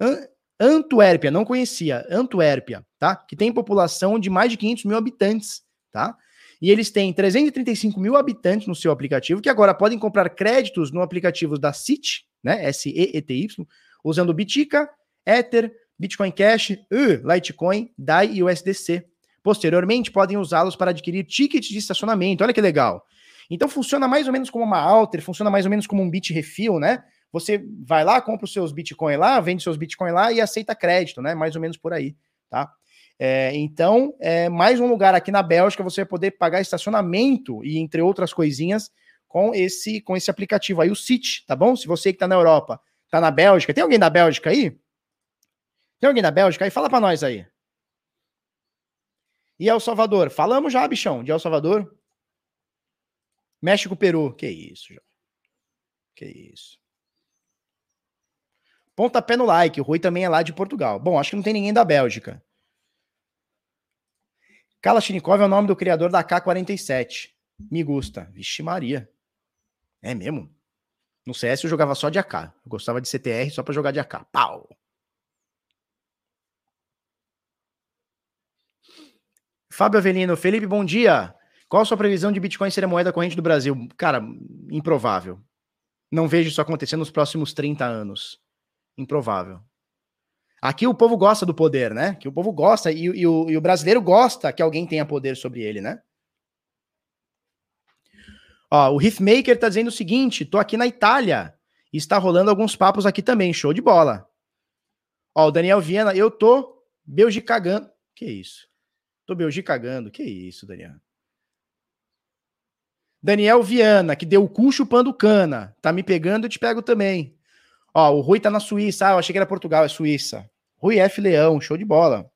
Speaker 1: An, Antuérpia, não conhecia, Antuérpia, tá? Que tem população de mais de 500 mil habitantes, tá? E eles têm 335 mil habitantes no seu aplicativo, que agora podem comprar créditos no aplicativo da CIT, né? S-E-E-T-Y, usando Bitica, Ether, Bitcoin Cash, Litecoin, DAI e USDC. Posteriormente, podem usá-los para adquirir tickets de estacionamento. Olha que legal. Então funciona mais ou menos como uma alter, funciona mais ou menos como um bit refill, né? Você vai lá, compra os seus Bitcoin lá, vende seus Bitcoin lá e aceita crédito, né? Mais ou menos por aí, tá? É, então, é mais um lugar aqui na Bélgica você vai poder pagar estacionamento e entre outras coisinhas com esse com esse aplicativo aí, o City, tá bom? Se você que tá na Europa, tá na Bélgica, tem alguém da Bélgica aí? Tem alguém da Bélgica aí? Fala para nós aí. E El Salvador? Falamos já, bichão, de El Salvador. México, Peru. Que isso, já. Que isso. Pontapé no like. O Rui também é lá de Portugal. Bom, acho que não tem ninguém da Bélgica. Kalashnikov é o nome do criador da K-47. Me gusta. Vixe Maria. É mesmo? No CS eu jogava só de AK. Eu gostava de CTR só para jogar de AK. Pau! Fábio Avelino, Felipe, bom dia. Qual a sua previsão de Bitcoin ser a moeda corrente do Brasil? Cara, improvável. Não vejo isso acontecer nos próximos 30 anos improvável. Aqui o povo gosta do poder, né? Que o povo gosta e, e, o, e o brasileiro gosta que alguém tenha poder sobre ele, né? Ó, o Riffmaker tá dizendo o seguinte: tô aqui na Itália e está rolando alguns papos aqui também, show de bola. Ó, o Daniel Viana, eu tô belgicagando. Que isso? Tô belgicagando. Que isso, Daniel? Daniel Viana, que deu o cu chupando cana. Tá me pegando, eu te pego também. Ó, o Rui tá na Suíça. Ah, eu achei que era Portugal, é Suíça. Rui F. Leão, show de bola.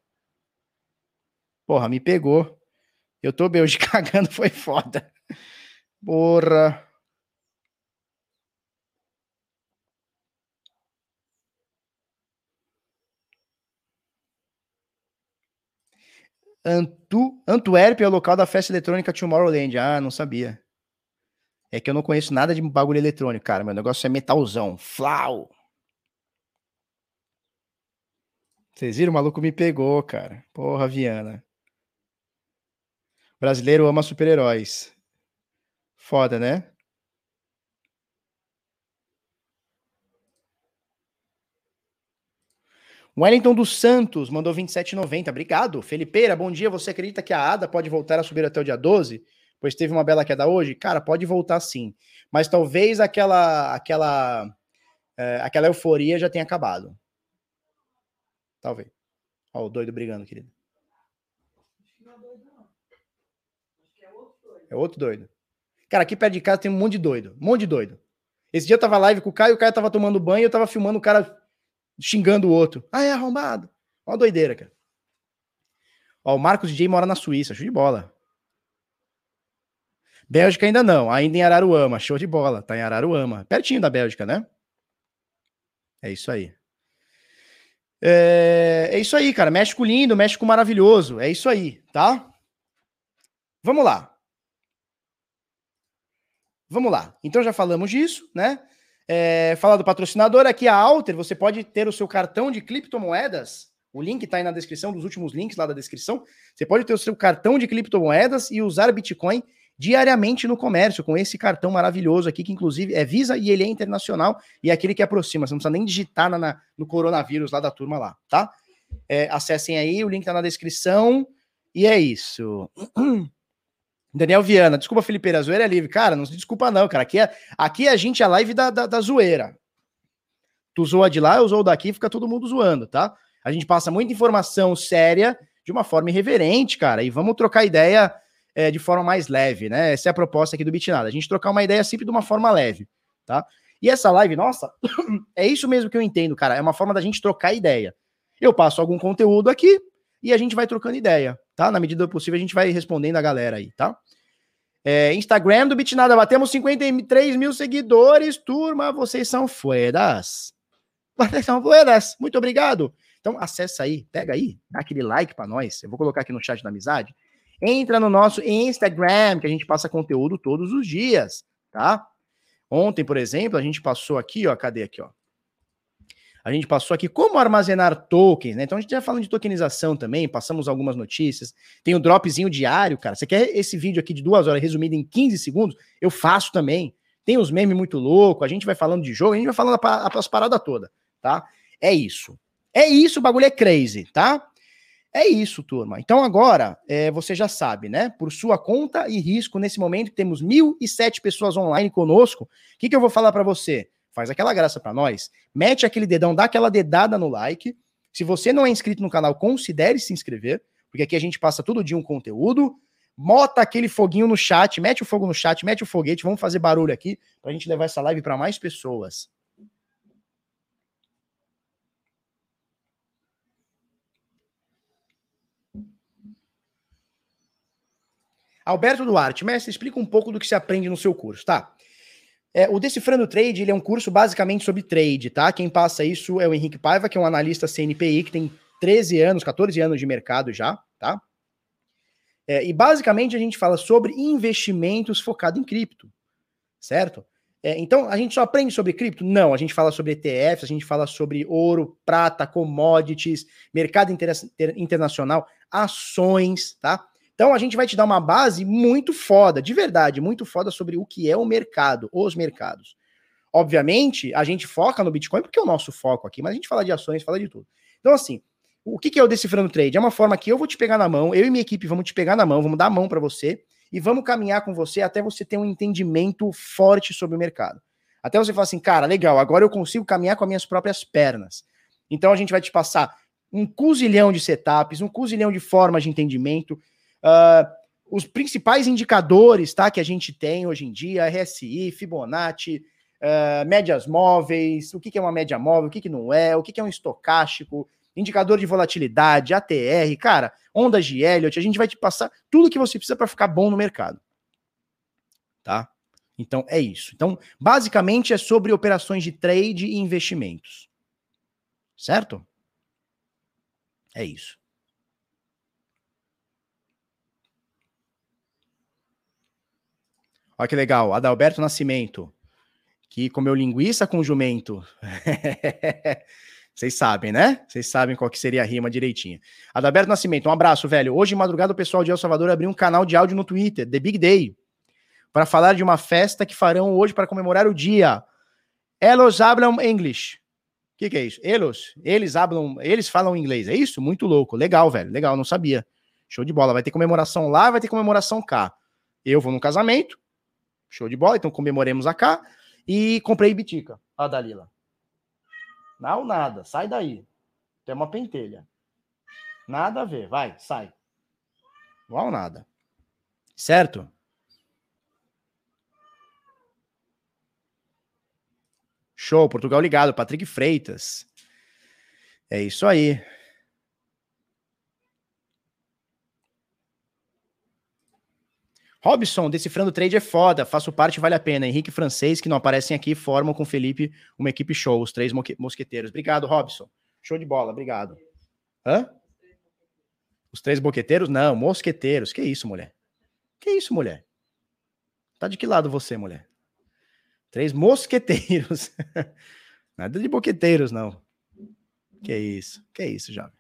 Speaker 1: Porra, me pegou. Eu tô bem hoje cagando, foi foda. Porra. Antu, Antuérpia é o local da festa eletrônica Tomorrowland. Ah, não sabia. É que eu não conheço nada de bagulho eletrônico, cara. Meu negócio é metalzão. Flau! Vocês viram? O maluco me pegou, cara. Porra, Viana. Brasileiro ama super-heróis. Foda, né? Wellington dos Santos mandou 27,90. Obrigado. Felipeira, bom dia. Você acredita que a ADA pode voltar a subir até o dia 12? pois teve uma bela queda hoje, cara, pode voltar sim. Mas talvez aquela aquela é, aquela euforia já tenha acabado. Talvez. Ó, o doido brigando, querido. É outro doido. Cara, aqui perto de casa tem um monte de doido. Um monte de doido. Esse dia eu tava live com o Caio, o Caio tava tomando banho e eu tava filmando o cara xingando o outro. Ah, é arrombado. Uma doideira, cara. Ó, o Marcos DJ mora na Suíça, show de bola. Bélgica ainda não, ainda em Araruama, show de bola, tá em Araruama, pertinho da Bélgica, né? É isso aí. É, é isso aí, cara. México lindo, México maravilhoso. É isso aí, tá? Vamos lá. Vamos lá. Então já falamos disso, né? É, falar do patrocinador aqui, a Alter, você pode ter o seu cartão de criptomoedas. O link está aí na descrição, dos últimos links lá da descrição. Você pode ter o seu cartão de criptomoedas e usar Bitcoin diariamente no comércio com esse cartão maravilhoso aqui, que inclusive é Visa e ele é internacional e é aquele que aproxima. Você não precisa nem digitar na, na no coronavírus lá da turma lá, tá? É, acessem aí, o link tá na descrição. E é isso. Daniel Viana, desculpa, Felipe, a zoeira é livre. Cara, não se desculpa, não, cara. Aqui, é, aqui a gente é a live da, da, da zoeira. Tu zoa de lá, eu zoo daqui, fica todo mundo zoando, tá? A gente passa muita informação séria de uma forma irreverente, cara, e vamos trocar ideia é, de forma mais leve, né? Essa é a proposta aqui do Bitnada. A gente trocar uma ideia sempre de uma forma leve, tá? E essa live, nossa, é isso mesmo que eu entendo, cara. É uma forma da gente trocar ideia. Eu passo algum conteúdo aqui e a gente vai trocando ideia, tá? Na medida do possível, a gente vai respondendo a galera aí, tá? É, Instagram do Bitnada, batemos 53 mil seguidores, turma, vocês são fueras. Vocês são fueras, muito obrigado. Então, acessa aí, pega aí, dá aquele like para nós. Eu vou colocar aqui no chat da amizade. Entra no nosso Instagram, que a gente passa conteúdo todos os dias, tá? Ontem, por exemplo, a gente passou aqui, ó, cadê aqui, ó? A gente passou aqui como armazenar tokens, né? Então a gente já falando de tokenização também, passamos algumas notícias. Tem o um dropzinho diário, cara. Você quer esse vídeo aqui de duas horas resumido em 15 segundos? Eu faço também. Tem os memes muito loucos, a gente vai falando de jogo, a gente vai falando as paradas todas, tá? É isso. É isso, o bagulho é crazy, tá? É isso, turma. Então agora é, você já sabe, né? Por sua conta e risco, nesse momento temos 1.007 pessoas online conosco. O que, que eu vou falar para você? Faz aquela graça para nós, mete aquele dedão, dá aquela dedada no like. Se você não é inscrito no canal, considere se inscrever, porque aqui a gente passa todo dia um conteúdo. Mota aquele foguinho no chat, mete o fogo no chat, mete o foguete, vamos fazer barulho aqui para a gente levar essa live para mais pessoas. Alberto Duarte, mestre, explica um pouco do que se aprende no seu curso, tá? É, o Decifrando Trade ele é um curso basicamente sobre trade, tá? Quem passa isso é o Henrique Paiva, que é um analista CNPI, que tem 13 anos, 14 anos de mercado já, tá? É, e basicamente a gente fala sobre investimentos focado em cripto, certo? É, então a gente só aprende sobre cripto? Não, a gente fala sobre ETFs, a gente fala sobre ouro, prata, commodities, mercado inter internacional, ações, tá? Então a gente vai te dar uma base muito foda, de verdade, muito foda sobre o que é o mercado, os mercados. Obviamente, a gente foca no Bitcoin porque é o nosso foco aqui, mas a gente fala de ações, fala de tudo. Então, assim, o que é o Decifrando Trade? É uma forma que eu vou te pegar na mão, eu e minha equipe vamos te pegar na mão, vamos dar a mão para você e vamos caminhar com você até você ter um entendimento forte sobre o mercado. Até você falar assim, cara, legal, agora eu consigo caminhar com as minhas próprias pernas. Então a gente vai te passar um cuzilhão de setups, um cuzilhão de formas de entendimento, Uh, os principais indicadores tá, que a gente tem hoje em dia, RSI, Fibonacci, uh, médias móveis, o que, que é uma média móvel, o que, que não é, o que, que é um estocástico, indicador de volatilidade, ATR, cara, ondas de Elliott, a gente vai te passar tudo que você precisa para ficar bom no mercado. Tá? Então é isso. Então, basicamente é sobre operações de trade e investimentos. Certo? É isso. Olha que legal, Adalberto Nascimento, que comeu linguiça com jumento. Vocês sabem, né? Vocês sabem qual que seria a rima direitinho. Adalberto Nascimento, um abraço, velho. Hoje, de madrugada, o pessoal de El Salvador abriu um canal de áudio no Twitter, The Big Day, para falar de uma festa que farão hoje para comemorar o dia. Elos hablam English. O que, que, é isso? Elos? Eles hablam, eles falam inglês, é isso? Muito louco. Legal, velho. Legal, não sabia. Show de bola. Vai ter comemoração lá, vai ter comemoração cá. Eu vou no casamento, Show de bola, então comemoremos a K. E comprei Bitica, a Dalila. Não, nada, sai daí. Tem uma pentelha. Nada a ver, vai, sai. Não nada. Certo? Show, Portugal ligado, Patrick Freitas. É isso aí. Robson, decifrando trade é foda, faço parte, vale a pena. Henrique Francês, que não aparecem aqui, formam com Felipe uma equipe show, os três mosqueteiros. Obrigado, Robson. Show de bola, obrigado. Hã? Os três boqueteiros? Não, mosqueteiros. Que isso, mulher? Que isso, mulher? Tá de que lado você, mulher? Três mosqueteiros. Nada de boqueteiros, não. Que isso? Que isso, jovem.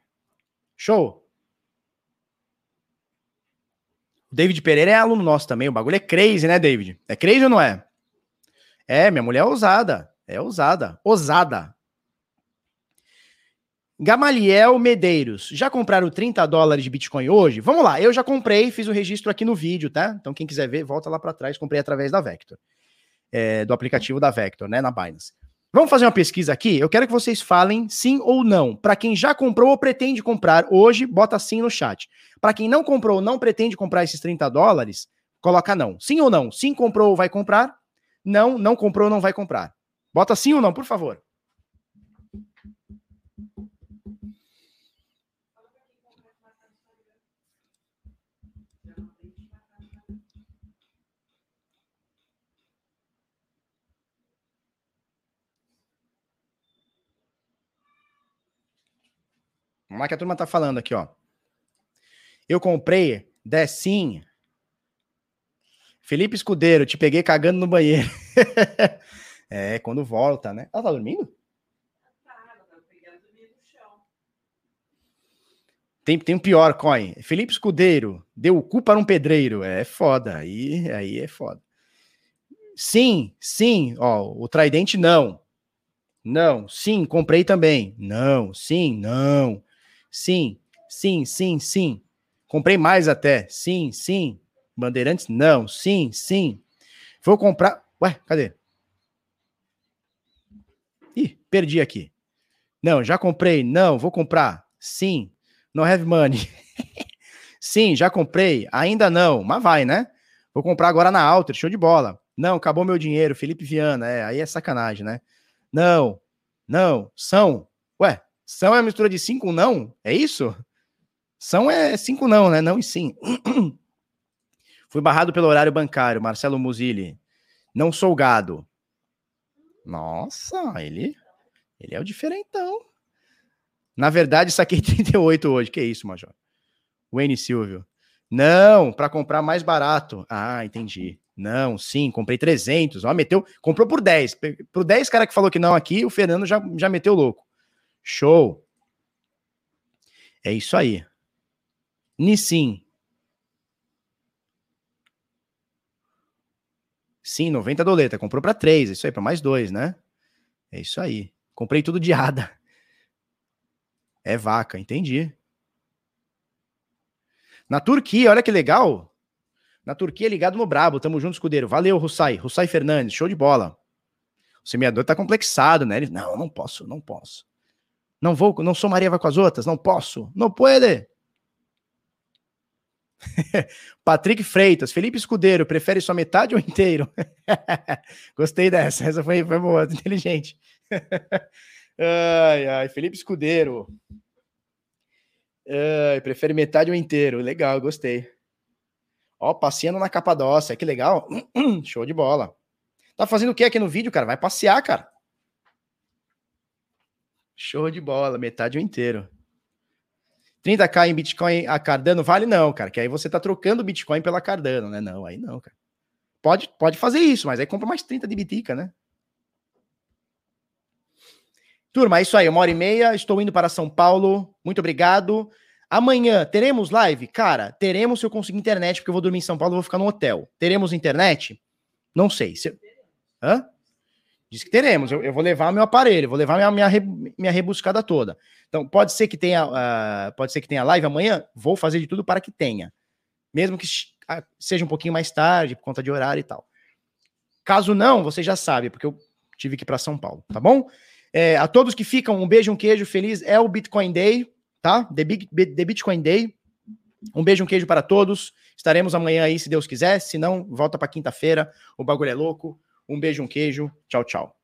Speaker 1: Show! David Pereira é aluno nosso também. O bagulho é crazy, né, David? É crazy ou não é? É, minha mulher é ousada. É ousada. Ousada. Gamaliel Medeiros, já compraram 30 dólares de Bitcoin hoje? Vamos lá, eu já comprei, fiz o registro aqui no vídeo, tá? Então quem quiser ver, volta lá para trás, comprei através da Vector, é, do aplicativo da Vector, né, na Binance. Vamos fazer uma pesquisa aqui? Eu quero que vocês falem sim ou não. Para quem já comprou ou pretende comprar hoje, bota sim no chat. Para quem não comprou ou não pretende comprar esses 30 dólares, coloca não. Sim ou não? Sim comprou ou vai comprar? Não, não comprou ou não vai comprar. Bota sim ou não, por favor. Vamos lá que a turma tá falando aqui, ó. Eu comprei Decim. Felipe Escudeiro, te peguei cagando no banheiro. é, quando volta, né? Ela tá dormindo? Tem, tem um pior, Coin. Felipe Escudeiro, deu o cu para um pedreiro. É foda, aí, aí é foda. Sim, sim, ó, o Tridente não. Não, sim, comprei também. Não, sim, não. Sim, sim, sim, sim. Comprei mais até. Sim, sim. Bandeirantes? Não. Sim, sim. Vou comprar. Ué, cadê? Ih, perdi aqui. Não, já comprei. Não, vou comprar. Sim. No have money. sim, já comprei. Ainda não, mas vai, né? Vou comprar agora na Alter. Show de bola. Não, acabou meu dinheiro. Felipe Viana. É, aí é sacanagem, né? Não, não, são. Ué, são é a mistura de sim com não? É isso? São é cinco não, né? Não e sim. Fui barrado pelo horário bancário, Marcelo Musilli. Não sou gado. Nossa, ele, ele é o diferentão. Na verdade, saquei 38 hoje. Que isso, Major? Wayne Silvio. Não, para comprar mais barato. Ah, entendi. Não, sim, comprei 300. Ó, meteu, comprou por 10. Pro 10 cara que falou que não aqui, o Fernando já, já meteu louco. Show. É isso aí. Nissin. Sim, 90 doleta. Comprou para 3. É isso aí, para mais dois, né? É isso aí. Comprei tudo de ADA. É vaca, entendi. Na Turquia, olha que legal. Na Turquia, ligado no Brabo. Tamo junto, escudeiro. Valeu, Russai. Russai Fernandes, show de bola. O semeador tá complexado, né? Ele, não, não posso, não posso. Não vou, não sou Maria vai com as outras, não posso, não pode. Patrick Freitas, Felipe Escudeiro, prefere só metade ou inteiro? Gostei dessa, essa foi, foi boa, inteligente. ai, ai, Felipe Escudeiro. Prefere metade ou inteiro? Legal, gostei. Ó, passeando na Capadócia, que legal. Show de bola. Tá fazendo o que aqui no vídeo, cara? Vai passear, cara. Show de bola, metade ou inteiro. 30k em Bitcoin a Cardano vale não, cara, que aí você tá trocando Bitcoin pela Cardano, né? Não, aí não, cara. Pode, pode fazer isso, mas aí compra mais 30 de Bitica, né? Turma, é isso aí, uma hora e meia, estou indo para São Paulo, muito obrigado. Amanhã teremos live? Cara, teremos se eu conseguir internet, porque eu vou dormir em São Paulo, vou ficar no hotel. Teremos internet? Não sei. Se... Hã? Diz que teremos. Eu, eu, vou levar meu aparelho, vou levar minha, minha, minha rebuscada toda. Então, pode ser que tenha, uh, pode ser que tenha live amanhã. Vou fazer de tudo para que tenha, mesmo que seja um pouquinho mais tarde por conta de horário e tal. Caso não, você já sabe, porque eu tive que ir para São Paulo, tá bom? É, a todos que ficam, um beijo, um queijo, feliz. É o Bitcoin Day, tá? The, Big, The Bitcoin Day. Um beijo, um queijo para todos. Estaremos amanhã aí, se Deus quiser. Se não, volta para quinta-feira. O bagulho é louco. Um beijo, um queijo. Tchau, tchau.